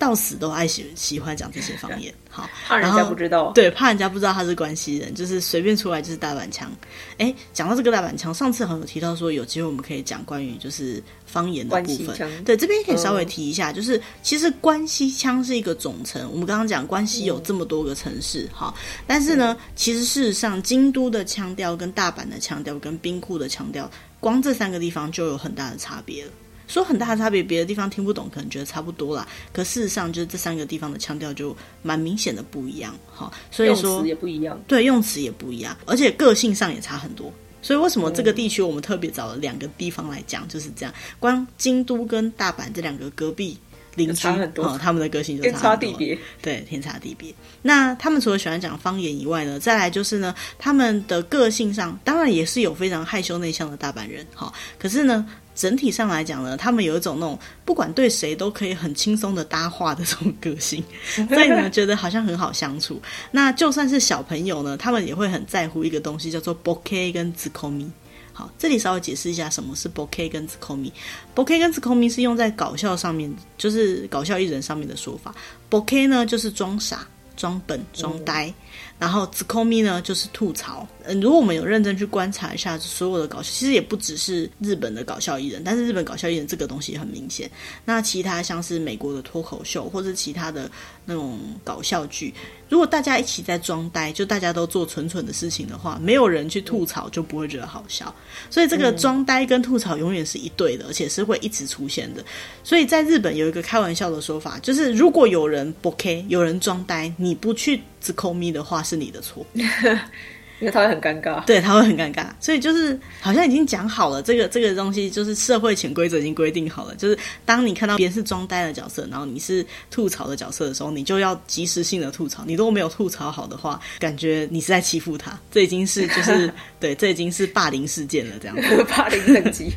Speaker 1: 到死都爱喜喜欢讲这些方言，好，[laughs]
Speaker 2: 怕人家不知道，
Speaker 1: 对，怕人家不知道他是关西人，就是随便出来就是大阪腔。哎，讲到这个大阪腔，上次好像有提到说有机会我们可以讲关于就是方言的部分，对，这边可以稍微提一下，嗯、就是其实关西腔是一个总称，我们刚刚讲关西有这么多个城市，哈、嗯，但是呢，其实事实上京都的腔调跟大阪的腔调跟兵库的腔调，光这三个地方就有很大的差别了。说很大的差别，别的地方听不懂，可能觉得差不多啦。可事实上，就是这三个地方的腔调就蛮明显的不一样，哈。所以说，
Speaker 2: 用词也不一样，
Speaker 1: 对，用词也不一样，而且个性上也差很多。所以为什么这个地区我们特别找了两个地方来讲，就是这样。光京都跟大阪这两个隔壁邻居，哦，他们的个性就差，
Speaker 2: 天差地别，
Speaker 1: 对，天差地别。那他们除了喜欢讲方言以外呢，再来就是呢，他们的个性上当然也是有非常害羞内向的大阪人，哈。可是呢。整体上来讲呢，他们有一种那种不管对谁都可以很轻松的搭话的这种个性，所以呢，觉得好像很好相处。那就算是小朋友呢，他们也会很在乎一个东西，叫做 bokeh 跟 tsukomi。好，这里稍微解释一下什么是 bokeh 跟 tsukomi。bokeh 跟 tsukomi 是用在搞笑上面，就是搞笑艺人上面的说法。bokeh 呢，就是装傻、装笨、装呆。嗯然后 tsukomi 呢，就是吐槽。嗯，如果我们有认真去观察一下所有的搞笑，其实也不只是日本的搞笑艺人，但是日本搞笑艺人这个东西也很明显。那其他像是美国的脱口秀，或者其他的那种搞笑剧，如果大家一起在装呆，就大家都做蠢蠢的事情的话，没有人去吐槽，就不会觉得好笑。所以这个装呆跟吐槽永远是一对的，而且是会一直出现的。所以在日本有一个开玩笑的说法，就是如果有人 bokeh，有人装呆，你不去指控咪的话是你的错。[laughs]
Speaker 2: 因为他会很尴尬，
Speaker 1: 对，他会很尴尬，所以就是好像已经讲好了，这个这个东西就是社会潜规则已经规定好了，就是当你看到别人是装呆的角色，然后你是吐槽的角色的时候，你就要及时性的吐槽，你如果没有吐槽好的话，感觉你是在欺负他，这已经是就是 [laughs] 对，这已经是霸凌事件了，这样。子，
Speaker 2: 霸凌等级。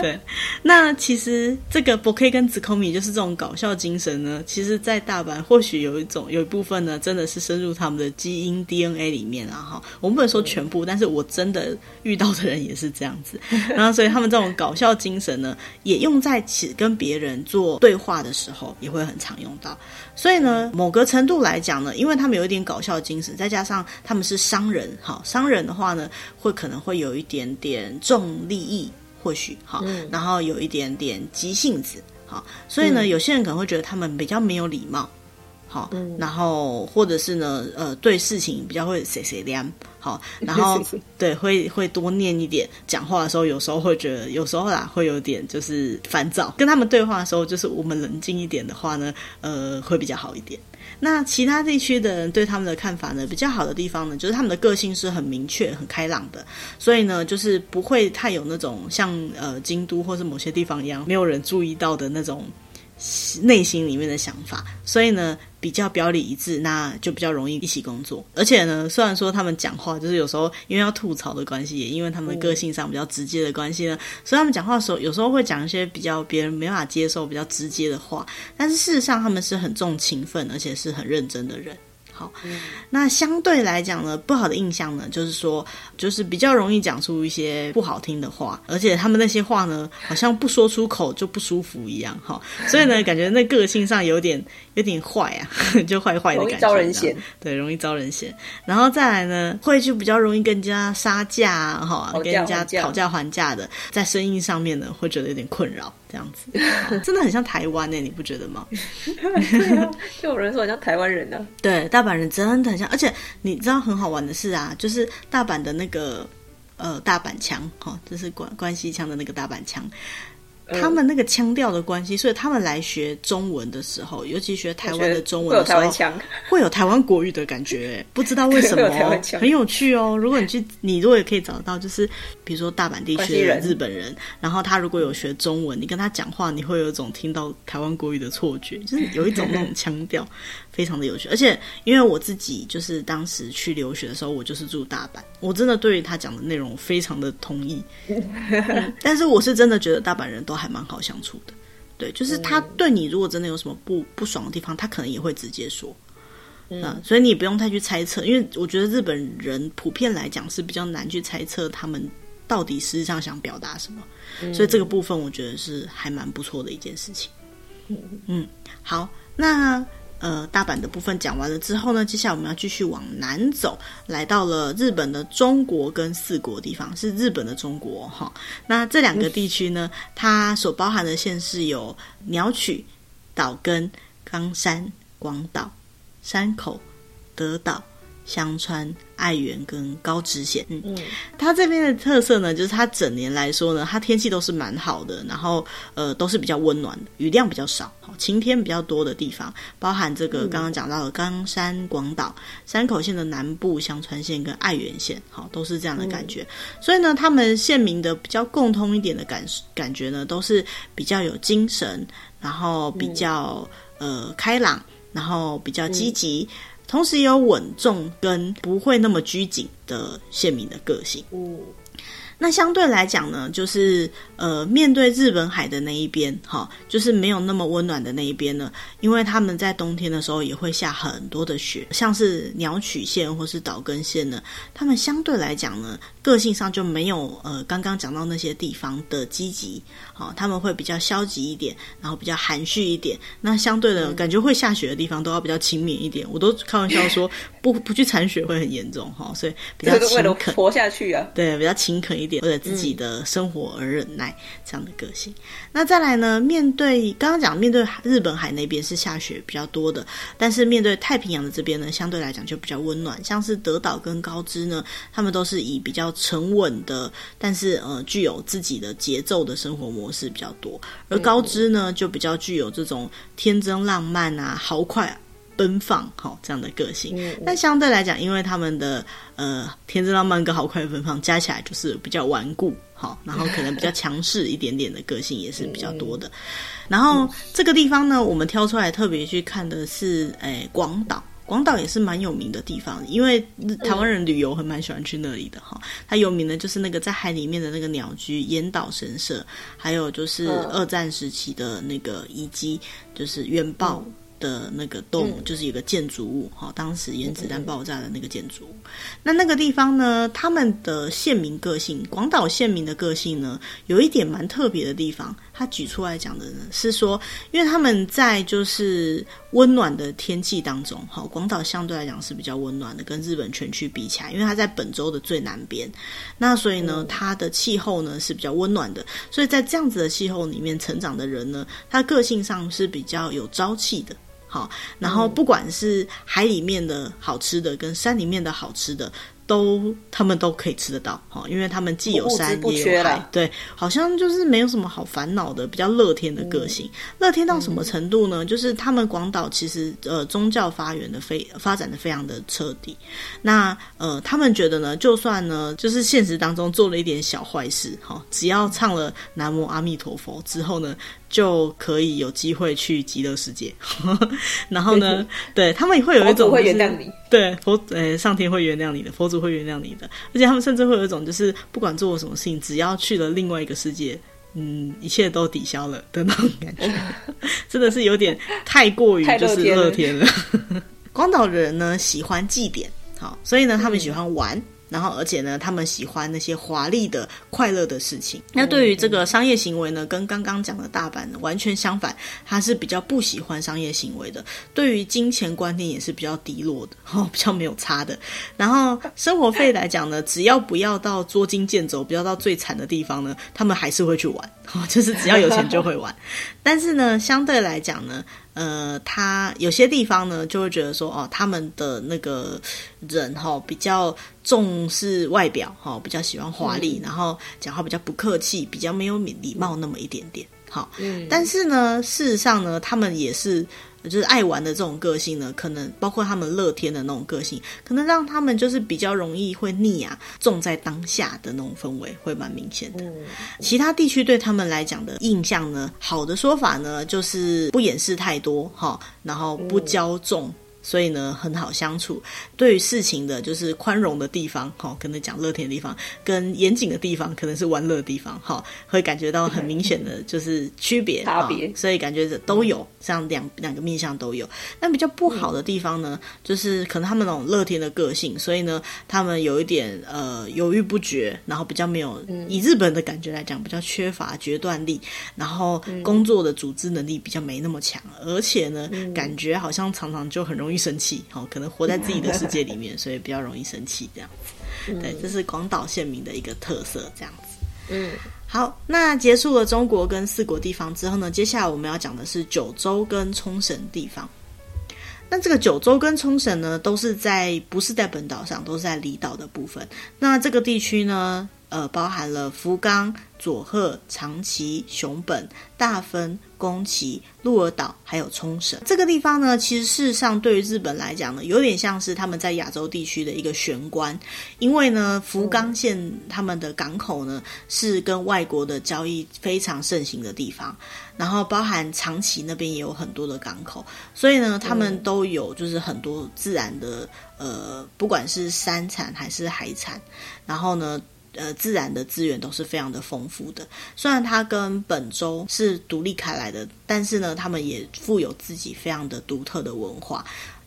Speaker 1: 对，那其实这个 bokeh 跟 tsukomi 就是这种搞笑精神呢，其实，在大阪或许有一种有一部分呢，真的是深入他们的基因 DNA 里面啊，哈，我。不能说全部，但是我真的遇到的人也是这样子，[laughs] 然后所以他们这种搞笑精神呢，也用在起跟别人做对话的时候，也会很常用到。所以呢，某个程度来讲呢，因为他们有一点搞笑精神，再加上他们是商人，哈，商人的话呢，会可能会有一点点重利益，或许哈，然后有一点点急性子，哈，所以呢，有些人可能会觉得他们比较没有礼貌。好，然后或者是呢，呃，对事情比较会碎碎念，好，[laughs] 然后对会会多念一点，讲话的时候有时候会觉得，有时候啦会有点就是烦躁。跟他们对话的时候，就是我们冷静一点的话呢，呃，会比较好一点。那其他地区的人对他们的看法呢，比较好的地方呢，就是他们的个性是很明确、很开朗的，所以呢，就是不会太有那种像呃京都或是某些地方一样没有人注意到的那种。内心里面的想法，所以呢，比较表里一致，那就比较容易一起工作。而且呢，虽然说他们讲话就是有时候因为要吐槽的关系，也因为他们个性上比较直接的关系呢，所以他们讲话的时候有时候会讲一些比较别人没法接受、比较直接的话。但是事实上，他们是很重情分，而且是很认真的人。好，那相对来讲呢，不好的印象呢，就是说，就是比较容易讲出一些不好听的话，而且他们那些话呢，好像不说出口就不舒服一样，哈，所以呢，感觉那个性上有点有点坏啊，[laughs] 就坏坏的感觉，
Speaker 2: 招人嫌，
Speaker 1: 对，容易招人嫌。然后再来呢，会就比较容易跟人家杀价，哈，跟人家讨价。还价的，在生意上面呢，会觉得有点困扰。这样子，[laughs] 真的很像台湾呢、欸，你不觉得吗？[laughs]
Speaker 2: 对啊，就有人说很像台湾人呢、啊。[laughs]
Speaker 1: 对，大阪人真的很像，而且你知道很好玩的是啊，就是大阪的那个呃大阪腔，哈，就是关关西腔的那个大阪腔。他们那个腔调的关系，所以他们来学中文的时候，尤其学台湾的中文的时候，会有台湾国语的感觉，不知道为什么、哦，很有趣哦。如果你去，你如果也可以找到，就是比如说大阪地区的日本人，人然后他如果有学中文，你跟他讲话，你会有一种听到台湾国语的错觉，就是有一种那种腔调。非常的有趣，而且因为我自己就是当时去留学的时候，我就是住大阪，我真的对于他讲的内容非常的同意。[laughs] 嗯，但是我是真的觉得大阪人都还蛮好相处的，对，就是他对你如果真的有什么不不爽的地方，他可能也会直接说。嗯，所以你不用太去猜测，因为我觉得日本人普遍来讲是比较难去猜测他们到底实际上想表达什么，所以这个部分我觉得是还蛮不错的一件事情。嗯，好，那。呃，大阪的部分讲完了之后呢，接下来我们要继续往南走，来到了日本的中国跟四国地方，是日本的中国哈。那这两个地区呢，它所包含的县市有鸟取、岛根、冈山、广岛、山口、德岛。香川、爱媛跟高知县，嗯，嗯，它这边的特色呢，就是它整年来说呢，它天气都是蛮好的，然后呃都是比较温暖的，雨量比较少，晴天比较多的地方，包含这个刚刚讲到的冈山、广岛、山口县的南部、香川县跟爱媛县，好，都是这样的感觉。嗯、所以呢，他们县民的比较共通一点的感感觉呢，都是比较有精神，然后比较、嗯、呃开朗，然后比较积极。嗯同时也有稳重跟不会那么拘谨的县民的个性。那相对来讲呢，就是呃，面对日本海的那一边，哈，就是没有那么温暖的那一边呢，因为他们在冬天的时候也会下很多的雪，像是鸟取县或是岛根县呢，他们相对来讲呢，个性上就没有呃刚刚讲到那些地方的积极，好，他们会比较消极一点，然后比较含蓄一点。那相对的感觉会下雪的地方都要比较勤勉一点，我都开玩笑说 [laughs] 不不去铲雪会很严重哈，所以比较勤恳
Speaker 2: 活下去啊，
Speaker 1: 对，比较勤恳一点。为了自己的生活而忍耐，这样的个性。那再来呢？面对刚刚讲，面对日本海那边是下雪比较多的，但是面对太平洋的这边呢，相对来讲就比较温暖。像是德岛跟高知呢，他们都是以比较沉稳的，但是呃具有自己的节奏的生活模式比较多。而高知呢，就比较具有这种天真浪漫啊、豪快。奔放，好这样的个性，但相对来讲，因为他们的呃天真浪漫跟好快奔放加起来就是比较顽固，好，然后可能比较强势一点点的个性也是比较多的。然后这个地方呢，我们挑出来特别去看的是，诶、欸，广岛，广岛也是蛮有名的地方，因为台湾人旅游还蛮喜欢去那里的哈。它有名的就是那个在海里面的那个鸟居岩岛神社，还有就是二战时期的那个遗迹，就是原爆。的那个洞就是有个建筑物哈、嗯，当时原子弹爆炸的那个建筑物。那那个地方呢，他们的县民个性，广岛县民的个性呢，有一点蛮特别的地方。他举出来讲的呢，是说，因为他们在就是温暖的天气当中，哈，广岛相对来讲是比较温暖的，跟日本全区比起来，因为它在本州的最南边，那所以呢，它的气候呢是比较温暖的，所以在这样子的气候里面成长的人呢，他个性上是比较有朝气的。好，然后不管是海里面的好吃的，跟山里面的好吃的。都他们都可以吃得到，哈，因为他们既有山也有海，对，好像就是没有什么好烦恼的，比较乐天的个性。乐、嗯、天到什么程度呢？嗯、就是他们广岛其实呃宗教发源的非发展的非常的彻底。那呃他们觉得呢，就算呢就是现实当中做了一点小坏事，哈，只要唱了南无阿弥陀佛之后呢，就可以有机会去极乐世界。[laughs] 然后呢，对他们也会有一种、就是、
Speaker 2: 会原谅你，
Speaker 1: 对佛呃上天会原谅你的，佛祖会原谅你的，而且他们甚至会有一种就是不管做什么事情，只要去了另外一个世界。嗯，一切都抵消了的那种感觉，[laughs] 真的是有点太过于就是乐天了。[laughs] 光岛人呢喜欢祭典，好，所以呢他们喜欢玩。嗯然后，而且呢，他们喜欢那些华丽的、快乐的事情。那对于这个商业行为呢，跟刚刚讲的大阪呢完全相反，他是比较不喜欢商业行为的。对于金钱观念也是比较低落的，[laughs] 哦，比较没有差的。然后生活费来讲呢，只要不要到捉襟见肘，不要到最惨的地方呢，他们还是会去玩。[laughs] 哦，就是只要有钱就会玩。但是呢，相对来讲呢。呃，他有些地方呢，就会觉得说，哦，他们的那个人哈、哦，比较重视外表哈、哦，比较喜欢华丽，嗯、然后讲话比较不客气，比较没有礼貌那么一点点。好，嗯，但是呢，事实上呢，他们也是。就是爱玩的这种个性呢，可能包括他们乐天的那种个性，可能让他们就是比较容易会腻啊，重在当下的那种氛围会蛮明显的。其他地区对他们来讲的印象呢，好的说法呢，就是不掩饰太多哈，然后不骄纵。所以呢，很好相处。对于事情的，就是宽容的地方，哈，可能讲乐天的地方，跟严谨的地方，可能是玩乐的地方，哈，会感觉到很明显的就是区别差别。所以感觉都有，像两两个面向都有。那比较不好的地方呢，就是可能他们那种乐天的个性，所以呢，他们有一点呃犹豫不决，然后比较没有以日本的感觉来讲，比较缺乏决断力，然后工作的组织能力比较没那么强，而且呢，感觉好像常常就很容易。容易生气，哦，可能活在自己的世界里面，所以比较容易生气，这样子。对，这是广岛县民的一个特色，这样子。嗯，好，那结束了中国跟四国地方之后呢，接下来我们要讲的是九州跟冲绳地方。那这个九州跟冲绳呢，都是在不是在本岛上，都是在离岛的部分。那这个地区呢，呃，包含了福冈、佐贺、长崎、熊本、大分、宫崎、鹿儿岛，还有冲绳。这个地方呢，其实事实上对于日本来讲呢，有点像是他们在亚洲地区的一个玄关。因为呢，福冈县他们的港口呢，是跟外国的交易非常盛行的地方，然后包含长崎那边也有很多的港口，所以呢，他们都有就是很多自然的，呃，不管是山产还是海产，然后呢。呃，自然的资源都是非常的丰富的。虽然它跟本州是独立开来的，但是呢，他们也富有自己非常的独特的文化。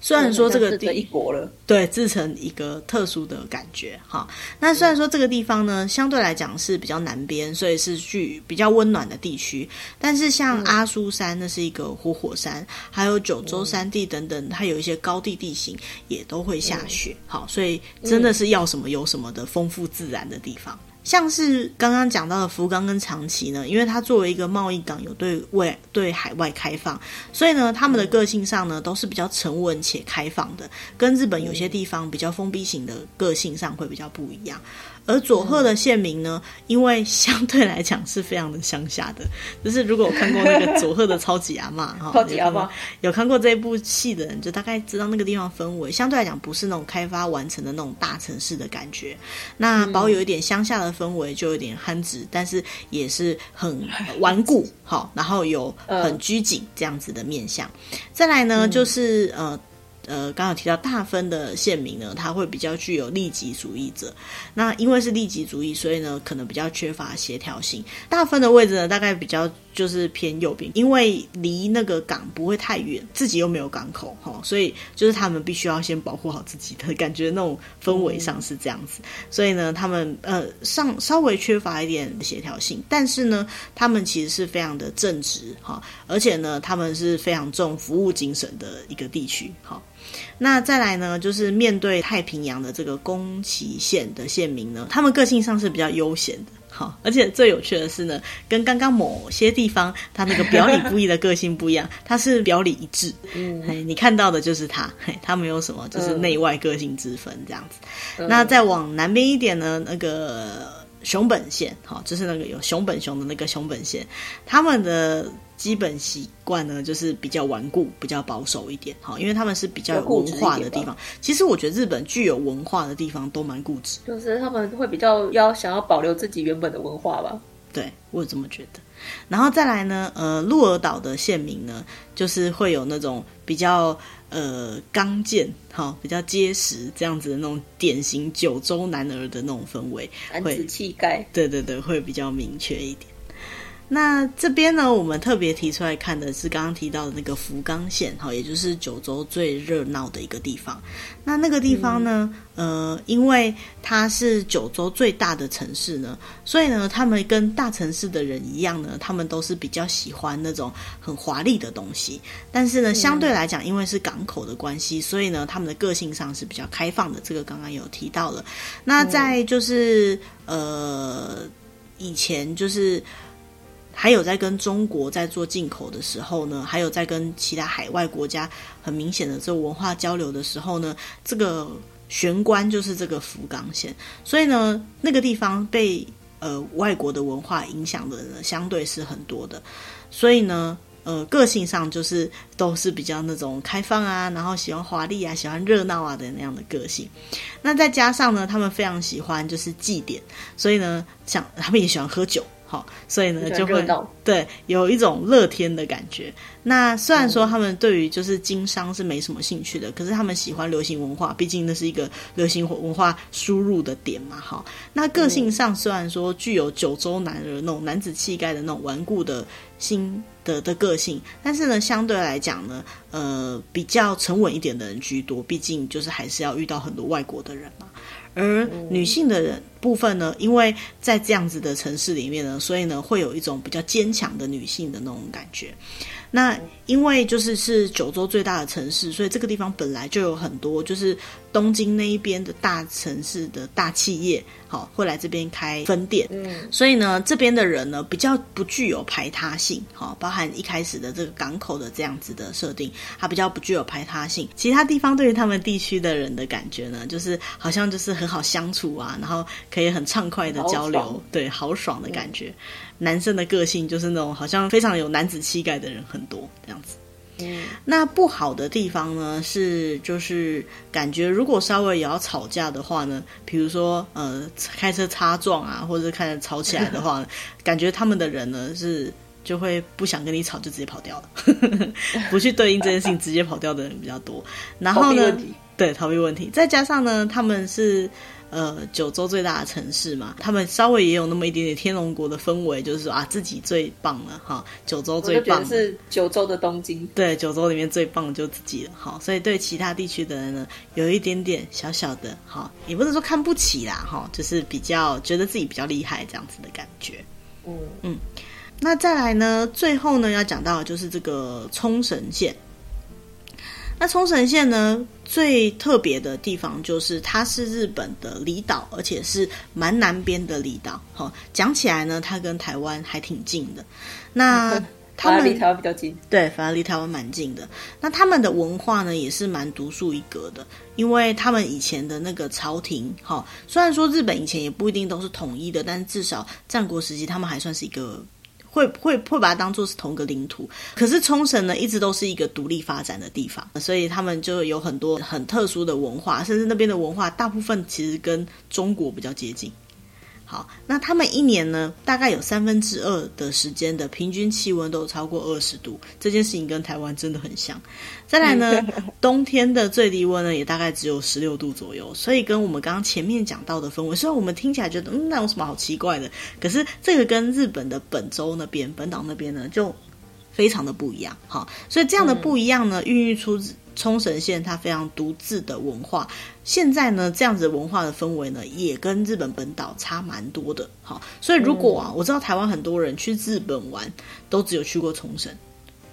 Speaker 1: 虽然说这个地
Speaker 2: 一国了，
Speaker 1: 对，自成一个特殊的感觉哈。那虽然说这个地方呢，相对来讲是比较南边，所以是去比较温暖的地区。但是像阿苏山，那是一个活火山，还有九州山地等等，它有一些高地地形，也都会下雪。好，所以真的是要什么有什么的丰富自然的地方。像是刚刚讲到的福冈跟长崎呢，因为它作为一个贸易港，有对外对海外开放，所以呢，他们的个性上呢都是比较沉稳且开放的，跟日本有些地方比较封闭型的个性上会比较不一样。而佐贺的县民呢，因为相对来讲是非常的乡下的，[laughs] 就是如果我看过那个佐贺的超级阿妈哈，[laughs]
Speaker 2: 超级阿妈
Speaker 1: 有看过这一部戏的人，就大概知道那个地方氛围相对来讲不是那种开发完成的那种大城市的感觉，那保有一点乡下的氛围，就有点憨直，但是也是很顽固，好，然后有很拘谨这样子的面相。再来呢，就是呃。呃，刚刚提到大分的县民呢，他会比较具有利己主义者。那因为是利己主义，所以呢，可能比较缺乏协调性。大分的位置呢，大概比较就是偏右边，因为离那个港不会太远，自己又没有港口哈，所以就是他们必须要先保护好自己的感觉，那种氛围上是这样子。所以呢，他们呃上稍微缺乏一点协调性，但是呢，他们其实是非常的正直哈，而且呢，他们是非常重服务精神的一个地区哈。那再来呢，就是面对太平洋的这个宫崎县的县民呢，他们个性上是比较悠闲的，好，而且最有趣的是呢，跟刚刚某些地方他那个表里不一的个性不一样，他是表里一致，嗯，你看到的就是他，嘿，他没有什么就是内外个性之分这样子。嗯、那再往南边一点呢，那个熊本县，好，就是那个有熊本熊的那个熊本县，他们的。基本习惯呢，就是比较顽固、比较保守一点，哈，因为他们是比较有文化的地方。其实我觉得日本具有文化的地方都蛮固执，
Speaker 2: 就是他们会比较要想要保留自己原本的文化吧。
Speaker 1: 对，我也这么觉得。然后再来呢，呃，鹿儿岛的县民呢，就是会有那种比较呃刚健，好、哦，比较结实这样子的那种典型九州男儿的那种氛围，
Speaker 2: 男子气概，
Speaker 1: 对对对，会比较明确一点。那这边呢，我们特别提出来看的是刚刚提到的那个福冈县，哈，也就是九州最热闹的一个地方。那那个地方呢，嗯、呃，因为它是九州最大的城市呢，所以呢，他们跟大城市的人一样呢，他们都是比较喜欢那种很华丽的东西。但是呢，相对来讲，因为是港口的关系，所以呢，他们的个性上是比较开放的。这个刚刚有提到了。那在就是呃，以前就是。还有在跟中国在做进口的时候呢，还有在跟其他海外国家很明显的这个文化交流的时候呢，这个玄关就是这个福冈县，所以呢，那个地方被呃外国的文化影响的人呢，相对是很多的，所以呢，呃，个性上就是都是比较那种开放啊，然后喜欢华丽啊，喜欢热闹啊的那样的个性。那再加上呢，他们非常喜欢就是祭典，所以呢，像他们也喜欢喝酒。好，所以呢就会对有一种乐天的感觉。那虽然说他们对于就是经商是没什么兴趣的，可是他们喜欢流行文化，毕竟那是一个流行文化输入的点嘛。哈，那个性上虽然说具有九州男儿那种男子气概的那种顽固的心的的个性，但是呢，相对来讲呢，呃，比较沉稳一点的人居多。毕竟就是还是要遇到很多外国的人嘛。而女性的人部分呢，因为在这样子的城市里面呢，所以呢会有一种比较坚强的女性的那种感觉。那因为就是是九州最大的城市，所以这个地方本来就有很多就是东京那一边的大城市的大企业，好会来这边开分店。嗯，所以呢这边的人呢比较不具有排他性，好，包含一开始的这个港口的这样子的设定，它比较不具有排他性。其他地方对于他们地区的人的感觉呢，就是好像就是很好相处啊，然后可以很畅快的交流，对，豪爽的感觉。嗯男生的个性就是那种好像非常有男子气概的人很多这样子，嗯，那不好的地方呢是就是感觉如果稍微也要吵架的话呢，比如说呃开车擦撞啊，或者是开始吵起来的话呢，[laughs] 感觉他们的人呢是就会不想跟你吵，就直接跑掉了，[laughs] 不去对应这件事情，直接跑掉的人比较多。然后呢，对，逃避问题，再加上呢，他们是。呃，九州最大的城市嘛，他们稍微也有那么一点点天龙国的氛围，就是说啊，自己最棒了哈，九州最棒，
Speaker 2: 是九州的东京，
Speaker 1: 对，九州里面最棒的就自己了哈，所以对其他地区的人呢，有一点点小小的哈，也不能说看不起啦哈，就是比较觉得自己比较厉害这样子的感觉，嗯。嗯，那再来呢，最后呢要讲到的就是这个冲绳县。那冲绳县呢，最特别的地方就是它是日本的离岛，而且是蛮南边的离岛。哈，讲起来呢，它跟台湾还挺近的。那他们
Speaker 2: 离台湾比较近，
Speaker 1: 对，反而离台湾蛮近的。那他们的文化呢，也是蛮独树一格的，因为他们以前的那个朝廷，哈，虽然说日本以前也不一定都是统一的，但是至少战国时期他们还算是一个。会会会把它当做是同个领土，可是冲绳呢，一直都是一个独立发展的地方，所以他们就有很多很特殊的文化，甚至那边的文化大部分其实跟中国比较接近。好，那他们一年呢，大概有三分之二的时间的平均气温都超过二十度，这件事情跟台湾真的很像。再来呢，[laughs] 冬天的最低温呢也大概只有十六度左右，所以跟我们刚刚前面讲到的氛围，虽然我们听起来觉得嗯，那有什么好奇怪的，可是这个跟日本的本州那边、本岛那边呢就非常的不一样。好，所以这样的不一样呢，孕育出。冲绳县它非常独自的文化，现在呢，这样子文化的氛围呢，也跟日本本岛差蛮多的。好，所以如果啊，我知道台湾很多人去日本玩，都只有去过冲绳。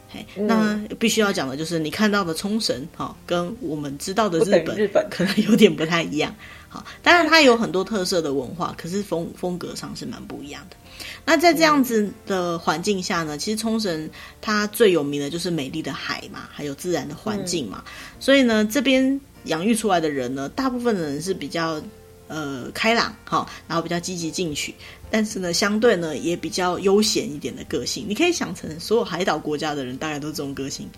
Speaker 1: 嘿，那必须要讲的就是，你看到的冲绳，哈，跟我们知道的日本，日本可能有点不太一样。好，当然它有很多特色的文化，可是风风格上是蛮不一样的。那在这样子的环境下呢，其实冲绳它最有名的就是美丽的海嘛，还有自然的环境嘛。嗯、所以呢，这边养育出来的人呢，大部分的人是比较呃开朗哈，然后比较积极进取，但是呢，相对呢也比较悠闲一点的个性。你可以想成所有海岛国家的人大概都是这种个性。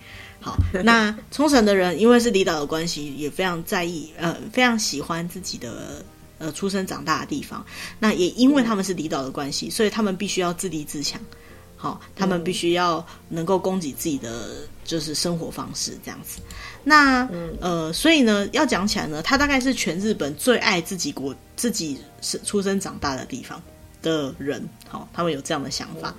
Speaker 1: 好，[laughs] 那冲绳的人因为是离岛的关系，也非常在意呃，非常喜欢自己的。呃，出生长大的地方，那也因为他们是离岛的关系，所以他们必须要自立自强。好，他们必须要能够供给自己的就是生活方式这样子。那呃，所以呢，要讲起来呢，他大概是全日本最爱自己国、自己是出生长大的地方的人。好，他们有这样的想法。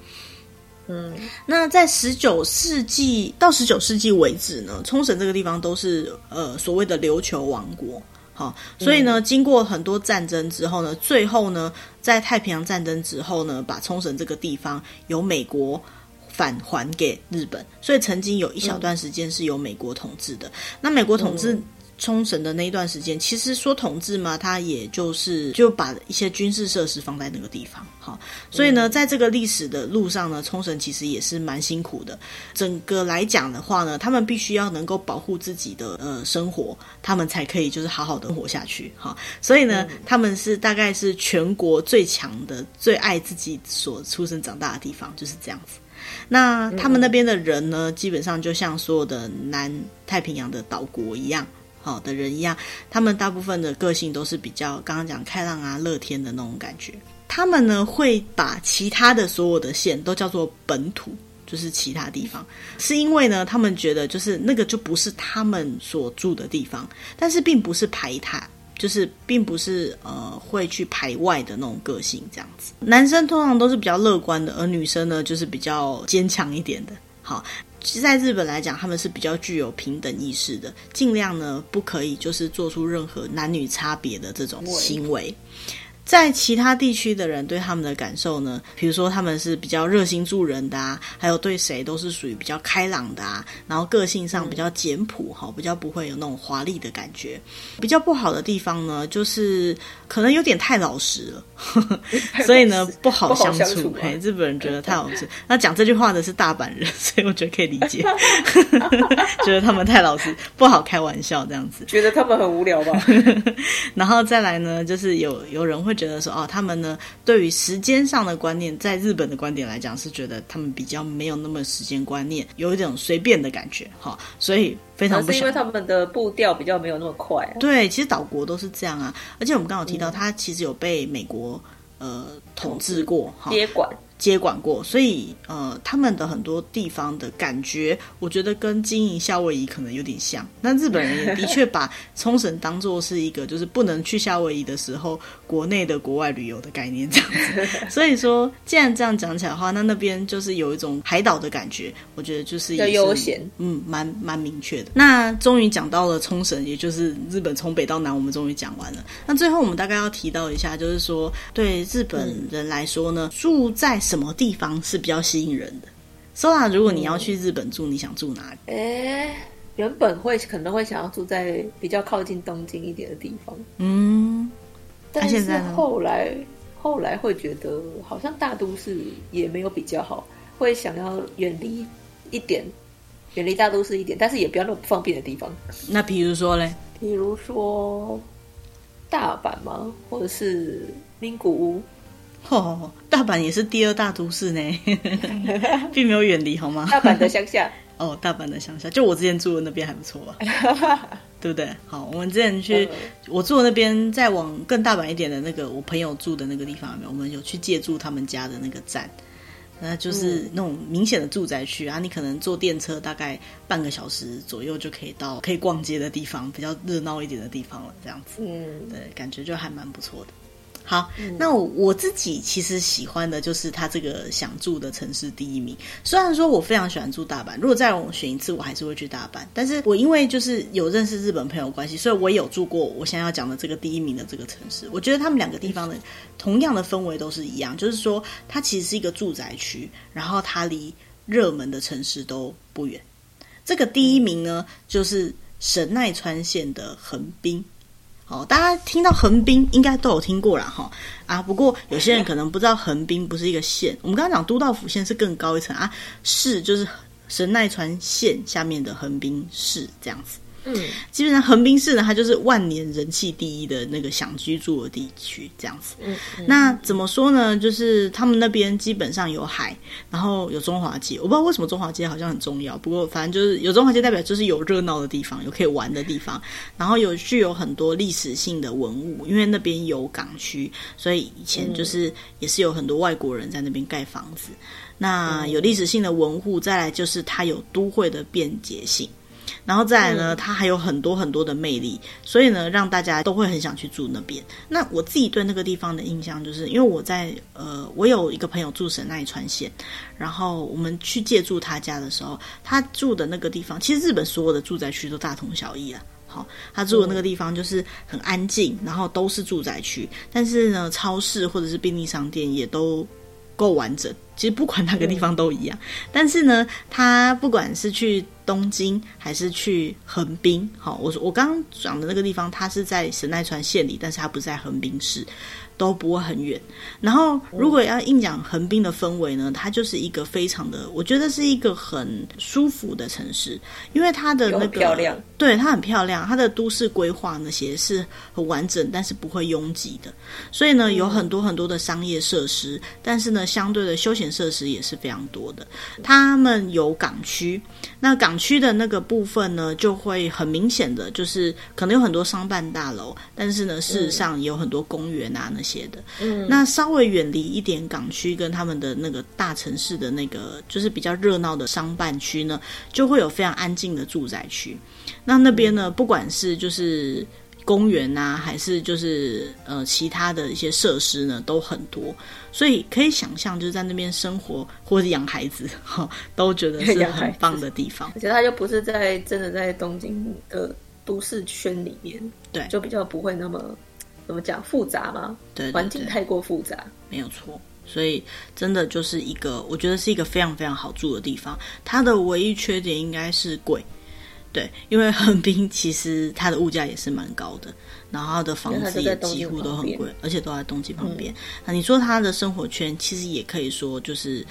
Speaker 1: 嗯，那在十九世纪到十九世纪为止呢，冲绳这个地方都是呃所谓的琉球王国。好，所以呢，经过很多战争之后呢，最后呢，在太平洋战争之后呢，把冲绳这个地方由美国返还给日本，所以曾经有一小段时间是由美国统治的。那美国统治。冲绳的那一段时间，其实说统治嘛，他也就是就把一些军事设施放在那个地方，好，所以呢，在这个历史的路上呢，冲绳其实也是蛮辛苦的。整个来讲的话呢，他们必须要能够保护自己的呃生活，他们才可以就是好好的活下去，哈。所以呢，他们是大概是全国最强的、最爱自己所出生长大的地方，就是这样子。那他们那边的人呢，基本上就像所有的南太平洋的岛国一样。好的人一样，他们大部分的个性都是比较刚刚讲开朗啊、乐天的那种感觉。他们呢会把其他的所有的县都叫做本土，就是其他地方，是因为呢他们觉得就是那个就不是他们所住的地方，但是并不是排他，就是并不是呃会去排外的那种个性这样子。男生通常都是比较乐观的，而女生呢就是比较坚强一点的。好。其实在日本来讲，他们是比较具有平等意识的，尽量呢不可以就是做出任何男女差别的这种行为。在其他地区的人对他们的感受呢，比如说他们是比较热心助人的啊，还有对谁都是属于比较开朗的啊，然后个性上比较简朴哈，比较不会有那种华丽的感觉。比较不好的地方呢，就是可能有点太老实了，呵呵，所以呢不好相处。相处嘿，日本人觉得太老实。那讲这句话的是大阪人，[laughs] 所以我觉得可以理解，[laughs] 觉得他们太老实，不好开玩笑这样子。
Speaker 2: 觉得他们很无聊吧？[laughs]
Speaker 1: 然后再来呢，就是有有人会。觉得说哦，他们呢，对于时间上的观念，在日本的观点来讲，是觉得他们比较没有那么时间观念，有一种随便的感觉哈，所以非常不。是因为他们的步调比较没有那么快啊。对，其实岛国都是这样啊，而且我们刚刚有提到，他其实有被美国呃统治过哈，接管。接管过，所以呃，他们的很多地方的感觉，我觉得跟经营夏威夷可能有点像。那日本人也的确把冲绳当做是一个，就是不能去夏威夷的时候，国内的国外旅游的概念这样子。所以说，既然这样讲起来的话，那那边就是有一种海岛的感觉，我觉得就是要悠闲，嗯，蛮蛮明确的。那终于讲到了冲绳，也就是日本从北到南，我们终于讲完了。那最后我们大概要提到一下，就是说对日本人来说呢，嗯、住在什么地方是比较吸引人的？Sola，如果你要去日本住，嗯、你想住哪里？
Speaker 2: 哎，原本会可能会想要住在比较靠近东京一点的地方。
Speaker 1: 嗯，
Speaker 2: 但是后来后来会觉得好像大都市也没有比较好，会想要远离一点，远离大都市一点，但是也不要那么不方便的地方。
Speaker 1: 那比如说嘞？
Speaker 2: 比如说大阪吗？或者是名古屋？
Speaker 1: 哦，大阪也是第二大都市呢，[laughs] 并没有远离，好吗？
Speaker 2: 大阪的乡下 [laughs]
Speaker 1: 哦，大阪的乡下，就我之前住的那边还不错吧？[laughs] 对不对？好，我们之前去、嗯、我住的那边，再往更大阪一点的那个我朋友住的那个地方？我们有去借住他们家的那个站，那就是那种明显的住宅区啊，你可能坐电车大概半个小时左右就可以到可以逛街的地方，比较热闹一点的地方了，这样子，嗯，对，感觉就还蛮不错的。好，那我我自己其实喜欢的就是他这个想住的城市第一名。虽然说我非常喜欢住大阪，如果再让我选一次，我还是会去大阪。但是我因为就是有认识日本朋友关系，所以我也有住过我现在要讲的这个第一名的这个城市。我觉得他们两个地方的同样的氛围都是一样，就是说它其实是一个住宅区，然后它离热门的城市都不远。这个第一名呢，就是神奈川县的横滨。哦，大家听到横滨应该都有听过了。哈啊！不过有些人可能不知道横滨不是一个县，我们刚刚讲都道府县是更高一层啊，市就是神奈川县下面的横滨市这样子。嗯，基本上横滨市呢，它就是万年人气第一的那个想居住的地区，这样子。嗯，嗯，那怎么说呢？就是他们那边基本上有海，然后有中华街。我不知道为什么中华街好像很重要，不过反正就是有中华街，代表就是有热闹的地方，有可以玩的地方，然后有具有很多历史性的文物，因为那边有港区，所以以前就是也是有很多外国人在那边盖房子。那有历史性的文物，再来就是它有都会的便捷性，然后再来呢，它还有很多很多的魅力，所以呢，让大家都会很想去住那边。那我自己对那个地方的印象，就是因为我在呃，我有一个朋友住神奈川县，然后我们去借住他家的时候，他住的那个地方，其实日本所有的住宅区都大同小异啊。好，他住的那个地方就是很安静，然后都是住宅区，但是呢，超市或者是便利商店也都够完整。其实不管哪个地方都一样，嗯、但是呢，他不管是去东京还是去横滨，好，我说我刚刚讲的那个地方，它是在神奈川县里，但是它不是在横滨市。都不会很远。然后，如果要硬讲横滨的氛围呢，它就是一个非常的，我觉得是一个很舒服的城市，因为它的那个
Speaker 2: 漂亮，
Speaker 1: 对，它很漂亮，它的都市规划那些是很完整，但是不会拥挤的。所以呢，有很多很多的商业设施，但是呢，相对的休闲设施也是非常多的。他们有港区，那港区的那个部分呢，就会很明显的就是可能有很多商办大楼，但是呢，事实上也有很多公园啊那。些的，嗯，那稍微远离一点港区跟他们的那个大城市的那个，就是比较热闹的商办区呢，就会有非常安静的住宅区。那那边呢，不管是就是公园啊，还是就是呃其他的一些设施呢，都很多，所以可以想象就是在那边生活或者养孩子，哈，都觉得是很棒的地方。
Speaker 2: 而且它就不是在真的在东京的都市圈里面，
Speaker 1: 对，
Speaker 2: 就比较不会那么。怎么讲复杂吗？
Speaker 1: 对，对，对，
Speaker 2: 环境太过复杂，
Speaker 1: 没有错。所以真的就是一个，我觉得是一个非常非常好住的地方。它的唯一缺点应该是贵，对，因为横滨其实它的物价也是蛮高的，然后它的房子也几乎都很贵，而且都在东京旁边。嗯、那你说它的生活圈，其实也可以说就是。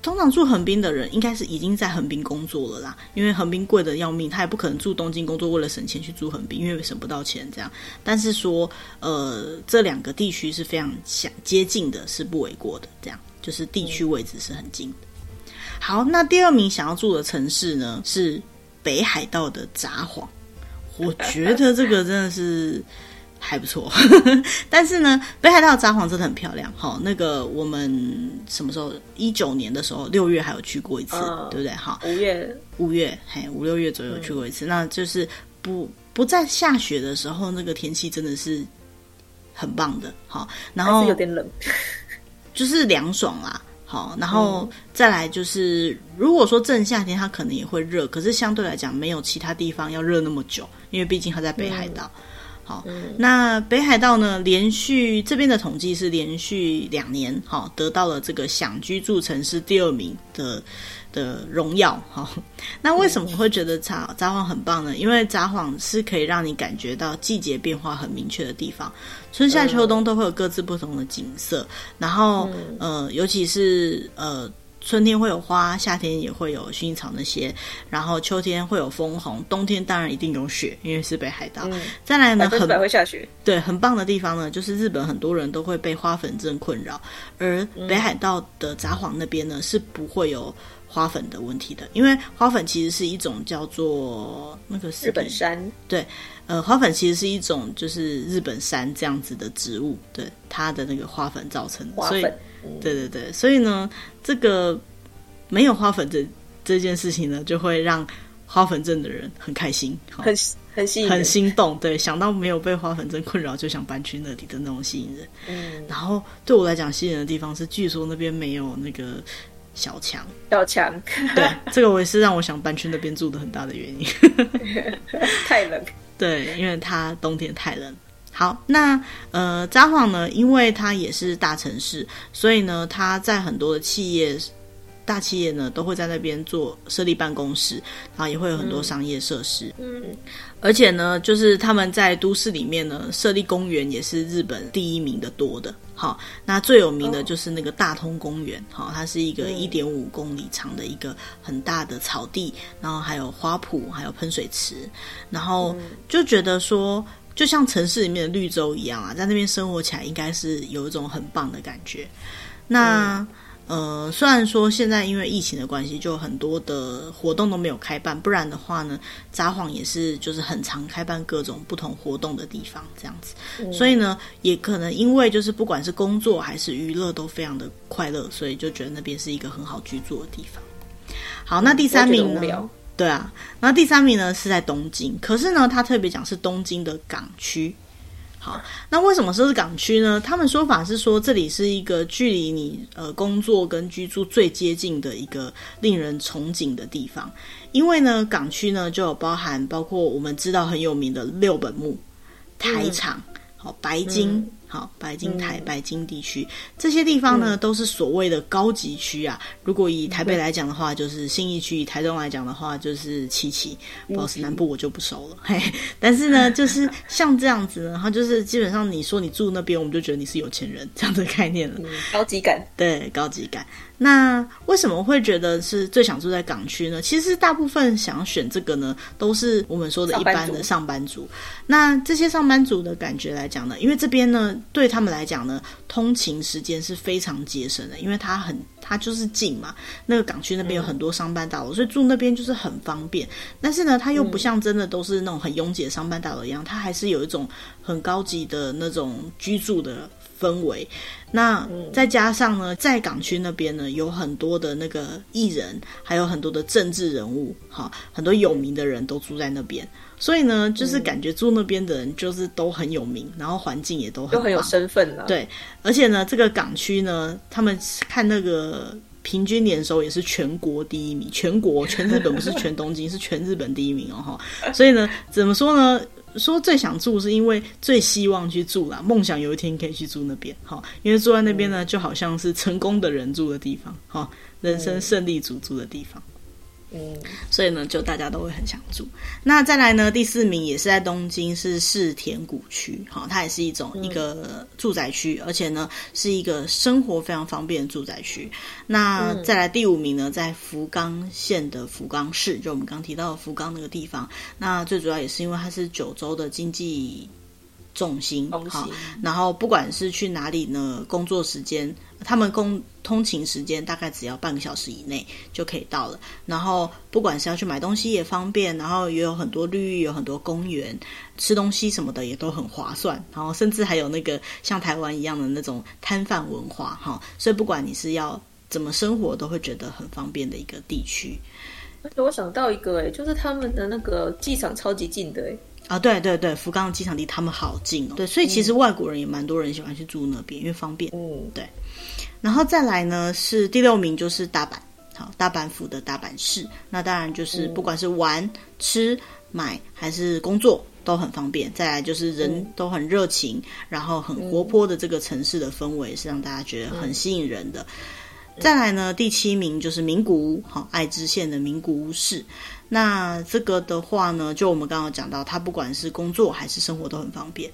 Speaker 1: 通常住横滨的人，应该是已经在横滨工作了啦，因为横滨贵的要命，他也不可能住东京工作，为了省钱去住横滨，因为省不到钱这样。但是说，呃，这两个地区是非常想接近的，是不为过的，这样就是地区位置是很近的。好，那第二名想要住的城市呢，是北海道的札幌，我觉得这个真的是。还不错，[laughs] 但是呢，北海道札幌真的很漂亮。好，那个我们什么时候？一九年的时候，六月还有去过一次，呃、对不对？好，
Speaker 2: 五月，
Speaker 1: 五月，嘿，五六月左右去过一次。嗯、那就是不不在下雪的时候，那个天气真的是很棒的。好，然后
Speaker 2: 有点冷，[laughs]
Speaker 1: 就是凉爽啦。好，然后再来就是，嗯、如果说正夏天，它可能也会热，可是相对来讲，没有其他地方要热那么久，因为毕竟它在北海道。嗯好，那北海道呢？连续这边的统计是连续两年，好，得到了这个想居住城市第二名的的荣耀。好，[laughs] 那为什么会觉得札札幌很棒呢？因为札幌是可以让你感觉到季节变化很明确的地方，春夏秋冬都会有各自不同的景色。然后，呃，尤其是呃。春天会有花，夏天也会有薰衣草那些，然后秋天会有枫红，冬天当然一定有雪，因为是北海道。嗯、再来呢，很
Speaker 2: 会下雪。
Speaker 1: 对，很棒的地方呢，就是日本很多人都会被花粉症困扰，而北海道的札幌那边呢是不会有花粉的问题的，因为花粉其实是一种叫做那个
Speaker 2: 日本山。
Speaker 1: 对，呃，花粉其实是一种就是日本山这样子的植物，对它的那个花粉造成的，
Speaker 2: 花。
Speaker 1: 所以对对对，所以呢，这个没有花粉症这件事情呢，就会让花粉症的人很开心，
Speaker 2: 很很吸引，
Speaker 1: 很心动。对，想到没有被花粉症困扰，就想搬去那里的那种吸引人。嗯，然后对我来讲，吸引人的地方是，据说那边没有那个小强，
Speaker 2: 小强。
Speaker 1: 对，这个我也是让我想搬去那边住的很大的原因。[laughs]
Speaker 2: 太冷。
Speaker 1: 对，因为它冬天太冷。好，那呃，札幌呢，因为它也是大城市，所以呢，它在很多的企业大企业呢都会在那边做设立办公室，然后也会有很多商业设施。嗯，而且呢，就是他们在都市里面呢设立公园也是日本第一名的多的。好，那最有名的就是那个大通公园，好、哦，它是一个一点五公里长的一个很大的草地，然后还有花圃，还有喷水池，然后就觉得说，就像城市里面的绿洲一样啊，在那边生活起来应该是有一种很棒的感觉。那。呃，虽然说现在因为疫情的关系，就很多的活动都没有开办，不然的话呢，札幌也是就是很常开办各种不同活动的地方，这样子。嗯、所以呢，也可能因为就是不管是工作还是娱乐都非常的快乐，所以就觉得那边是一个很好居住的地方。好，那第三名呢？对啊，那第三名呢是在东京，可是呢，他特别讲是东京的港区。好，那为什么说是港区呢？他们说法是说，这里是一个距离你呃工作跟居住最接近的一个令人憧憬的地方。因为呢，港区呢就有包含包括我们知道很有名的六本木、台场、好、嗯、白金。嗯好，白金台、白金地区、嗯、这些地方呢，都是所谓的高级区啊。如果以台北来讲的话，就是信义区；以台中来讲的话，就是七期。不好意思，南部我就不熟了。嘿，[laughs] 但是呢，[laughs] 就是像这样子呢，它就是基本上你说你住那边，我们就觉得你是有钱人这样的概念了。
Speaker 2: 嗯、高级感，
Speaker 1: 对，高级感。那为什么会觉得是最想住在港区呢？其实大部分想要选这个呢，都是我们说的一般的上班族。那这些上班族的感觉来讲呢，因为这边呢，对他们来讲呢，通勤时间是非常节省的，因为它很，它就是近嘛。那个港区那边有很多上班大楼，嗯，所以住那边就是很方便。但是呢，它又不像真的都是那种很拥挤的上班大楼一样，它还是有一种很高级的那种居住的氛围，那再加上呢，在港区那边呢，有很多的那个艺人，还有很多的政治人物，哈，很多有名的人都住在那边，所以呢，就是感觉住那边的人就是都很有名，然后环境也都很，
Speaker 2: 都很有身份了。
Speaker 1: 对，而且呢，这个港区呢，他们看那个平均年收也是全国第一名，全国全日本不是全东京，[laughs] 是全日本第一名哦，哈。所以呢，怎么说呢？说最想住是因为最希望去住啦，梦想有一天可以去住那边，哈，因为住在那边呢，就好像是成功的人住的地方，哈，人生胜利组住的地方。嗯，所以呢，就大家都会很想住。那再来呢，第四名也是在东京，是世田谷区，哈，它也是一种一个住宅区，而且呢，是一个生活非常方便的住宅区。那再来第五名呢，在福冈县的福冈市，就我们刚提到的福冈那个地方。那最主要也是因为它是九州的经济重心，好，然后不管是去哪里呢，工作时间。他们公通勤时间大概只要半个小时以内就可以到了，然后不管是要去买东西也方便，然后也有很多绿意，有很多公园，吃东西什么的也都很划算，然后甚至还有那个像台湾一样的那种摊贩文化哈，所以不管你是要怎么生活，都会觉得很方便的一个地区。
Speaker 2: 而且我想到一个哎，就是他们的那个机场超级近的哎。
Speaker 1: 啊，对对对，福冈的机场离他们好近哦。对，所以其实外国人也蛮多人喜欢去住那边，因为方便。嗯，对。然后再来呢，是第六名，就是大阪。好，大阪府的大阪市，那当然就是不管是玩、嗯、吃、买还是工作都很方便。再来就是人都很热情，嗯、然后很活泼的这个城市的氛围是让大家觉得很吸引人的。嗯、再来呢，第七名就是名古屋，好，爱知县的名古屋市。那这个的话呢，就我们刚刚讲到，它不管是工作还是生活都很方便。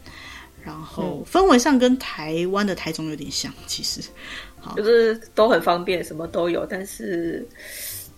Speaker 1: 然后氛围上跟台湾的台中有点像，其实，好，
Speaker 2: 就是都很方便，什么都有。但是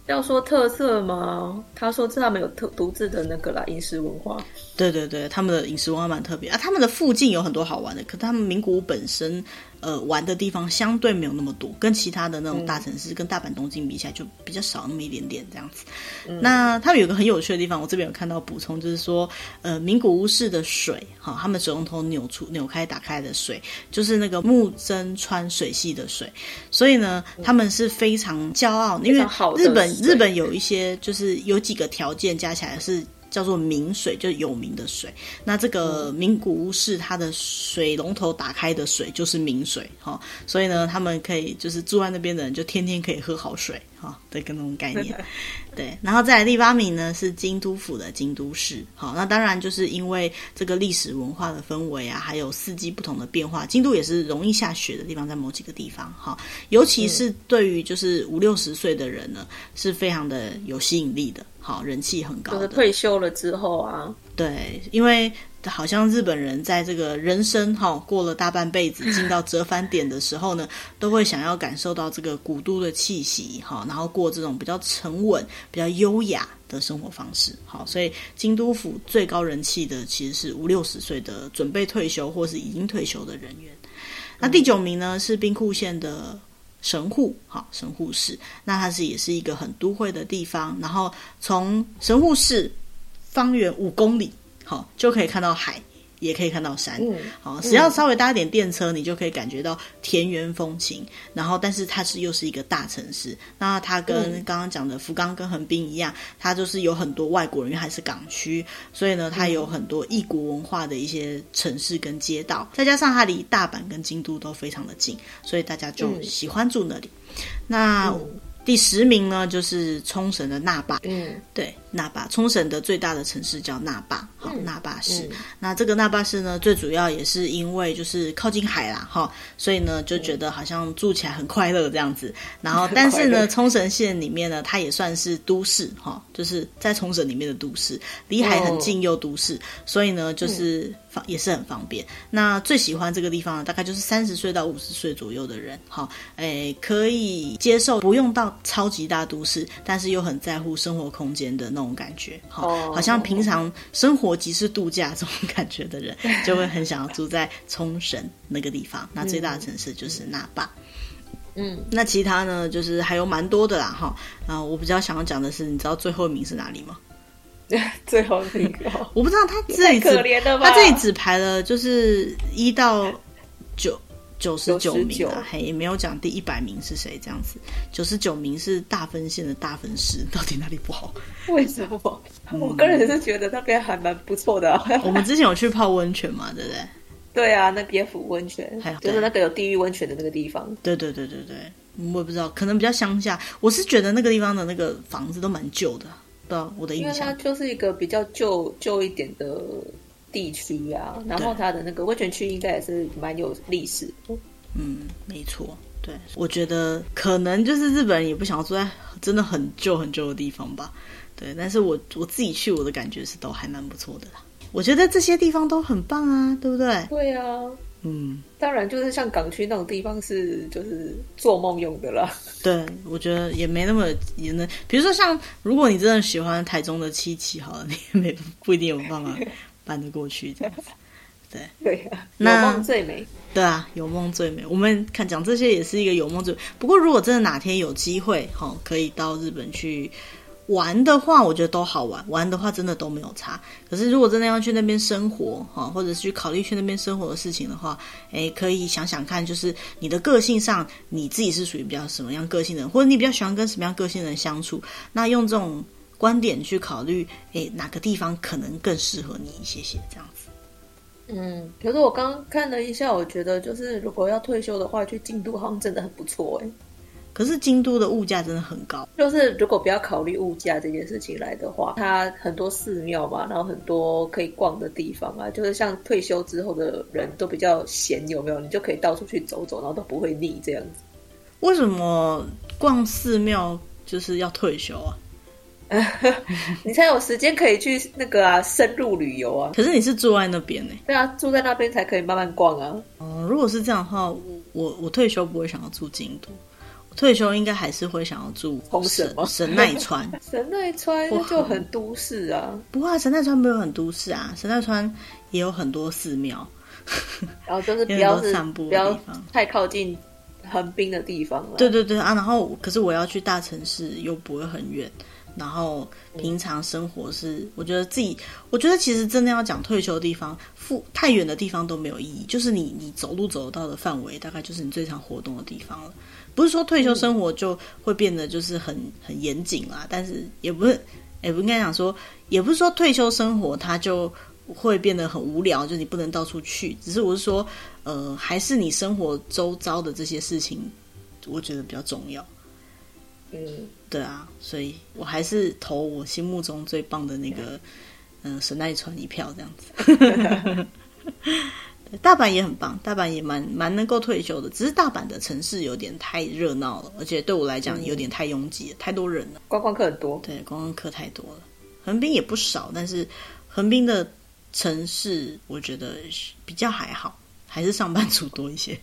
Speaker 2: 要说特色吗？他说这他们有特独自的那个啦，饮食文化。
Speaker 1: 对对对，他们的饮食文化蛮特别啊。他们的附近有很多好玩的，可他们名古屋本身。呃，玩的地方相对没有那么多，跟其他的那种大城市，嗯、跟大阪、东京比起来，就比较少那么一点点这样子。嗯、那他们有个很有趣的地方，我这边有看到补充，就是说，呃，名古屋市的水，哈，他们水龙头扭出、扭开、打开的水，就是那个木曾川水系的水，所以呢，他们是非常骄傲，嗯、因为日本日本有一些就是有几个条件加起来是。叫做名水，就有名的水。那这个名古屋市，它的水龙头打开的水就是名水，哈，所以呢，他们可以就是住在那边的人，就天天可以喝好水，哈，的这种概念。[laughs] 对，然后再来第八名呢是京都府的京都市，好，那当然就是因为这个历史文化的氛围啊，还有四季不同的变化，京都也是容易下雪的地方，在某几个地方，哈，尤其是对于就是五六十岁的人呢，是非常的有吸引力的。好，人气很高。
Speaker 2: 就是退休了之后啊，
Speaker 1: 对，因为好像日本人在这个人生哈过了大半辈子，进到折返点的时候呢，[laughs] 都会想要感受到这个古都的气息哈，然后过这种比较沉稳、比较优雅的生活方式。好，所以京都府最高人气的其实是五六十岁的准备退休或是已经退休的人员。那第九名呢是兵库县的。神户，哈，神户市，那它是也是一个很都会的地方。然后从神户市方圆五公里，好，就可以看到海。也可以看到山，好、嗯，只要稍微搭一点电车，嗯，你就可以感觉到田园风情。然后，但是它是又是一个大城市，那它跟刚刚讲的福冈跟横滨一样，它就是有很多外国人，因为还是港区，所以呢，它有很多异国文化的一些城市跟街道，再加上它离大阪跟京都都非常的近，所以大家就喜欢住那里。嗯、那、嗯。第十名呢，就是冲绳的那霸。嗯，对，那霸，冲绳的最大的城市叫那霸，好，嗯、那霸市、嗯。那这个那霸市呢，最主要也是因为就是靠近海啦，哈，所以呢就觉得好像住起来很快乐这样子。然后，但是呢，冲绳县里面呢，它也算是都市，哈，就是在冲绳里面的都市，离海很近又都市，哦、所以呢，就是。也是很方便。那最喜欢这个地方呢，大概就是三十岁到五十岁左右的人，好，诶，可以接受不用到超级大都市，但是又很在乎生活空间的那种感觉，好，oh. 好像平常生活即是度假这种感觉的人，就会很想要住在冲绳那个地方。那最大的城市就是那霸。嗯，那其他呢，就是还有蛮多的啦，哈。啊，我比较想要讲的是，你知道最后一名是哪里吗？[laughs]
Speaker 2: 最后一名，
Speaker 1: 我不知道他这里可怜的吧？他这里只排了就是一到九九十九名啊，嘿也没有讲第一百名是谁这样子。九十九名是大分县的大分市，[laughs] 到底哪里不好？
Speaker 2: 为什么？我个人是觉得那边还蛮不错的、啊。[laughs]
Speaker 1: 我们之前有去泡温泉嘛，对不对？
Speaker 2: 对啊，那别府温泉，就是那个有地狱温泉的那个地方。
Speaker 1: 对对对对对，我也不知道，可能比较乡下。我是觉得那个地方的那个房子都蛮旧的。对，我的印象，因为它
Speaker 2: 就是一个比较旧旧一点的地区啊，然后它的那个温泉区应该也是蛮有历史。
Speaker 1: 嗯，没错，对，我觉得可能就是日本人也不想要住在真的很旧很旧的地方吧。对，但是我我自己去，我的感觉是都还蛮不错的啦。我觉得这些地方都很棒啊，对不对？
Speaker 2: 对啊。
Speaker 1: 嗯，
Speaker 2: 当然，就是像港区那种地方是就是做梦用的了。
Speaker 1: 对，我觉得也没那么也能，比如说像如果你真的喜欢台中的七期，好了，你也没不一定有办法搬得过去这样子。对 [laughs] 对啊，有梦最美。
Speaker 2: 对
Speaker 1: 啊，有梦最美。我们看讲这些也是一个有梦最美。不过如果真的哪天有机会，哈，可以到日本去。玩的话，我觉得都好玩。玩的话，真的都没有差。可是，如果真的要去那边生活，哈，或者是去考虑去那边生活的事情的话，诶，可以想想看，就是你的个性上，你自己是属于比较什么样个性的人，或者你比较喜欢跟什么样个性的人相处。那用这种观点去考虑，诶，哪个地方可能更适合你一些些这样子。
Speaker 2: 嗯，可是我刚刚看了一下，我觉得就是如果要退休的话，去京都好像真的很不错，诶。
Speaker 1: 可是京都的物价真的很高，
Speaker 2: 就是如果不要考虑物价这件事情来的话，它很多寺庙嘛，然后很多可以逛的地方啊，就是像退休之后的人都比较闲，有没有？你就可以到处去走走，然后都不会腻这样子。
Speaker 1: 为什么逛寺庙就是要退休啊？[laughs]
Speaker 2: 你才有时间可以去那个啊，深入旅游啊。
Speaker 1: 可是你是住在那边呢？
Speaker 2: 对啊，住在那边才可以慢慢逛啊。
Speaker 1: 哦、嗯，如果是这样的话，我我退休不会想要住京都。退休应该还是会想要住神神奈川，[laughs]
Speaker 2: 神奈川就很都市啊。
Speaker 1: 不过神奈川没有很都市啊，神奈川也有很多寺庙，[laughs]
Speaker 2: 然后就是比较散步的地方，太靠近横滨的地方了。
Speaker 1: 对对对啊，然后可是我要去大城市又不会很远，然后平常生活是，我觉得自己，我觉得其实真的要讲退休的地方，附太远的地方都没有意义，就是你你走路走得到的范围，大概就是你最常活动的地方了。不是说退休生活就会变得就是很很严谨啦，但是也不是，也不应该讲说，也不是说退休生活它就会变得很无聊，就你不能到处去。只是我是说，呃，还是你生活周遭的这些事情，我觉得比较重要。
Speaker 2: 嗯，
Speaker 1: 对啊，所以我还是投我心目中最棒的那个，嗯、呃，神奈川一票这样子。[laughs] 大阪也很棒，大阪也蛮蛮能够退休的，只是大阪的城市有点太热闹了，而且对我来讲有点太拥挤，嗯、太多人了，
Speaker 2: 观光客很多。
Speaker 1: 对，观光客太多了。横滨也不少，但是横滨的城市我觉得比较还好，还是上班族多一些。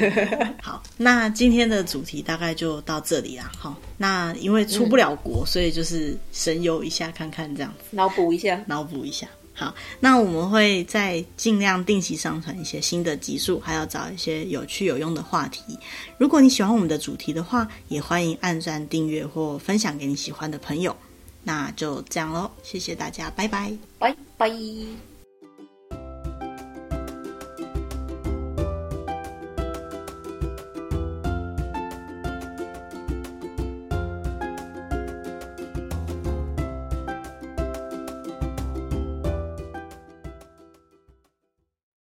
Speaker 1: [laughs] 好，那今天的主题大概就到这里啦。好，那因为出不了国，嗯、所以就是神游一下看看这样子，
Speaker 2: 脑补一下，
Speaker 1: 脑补一下。好，那我们会再尽量定期上传一些新的集数，还要找一些有趣有用的话题。如果你喜欢我们的主题的话，也欢迎按赞、订阅或分享给你喜欢的朋友。那就这样喽，谢谢大家，拜拜，
Speaker 2: 拜拜。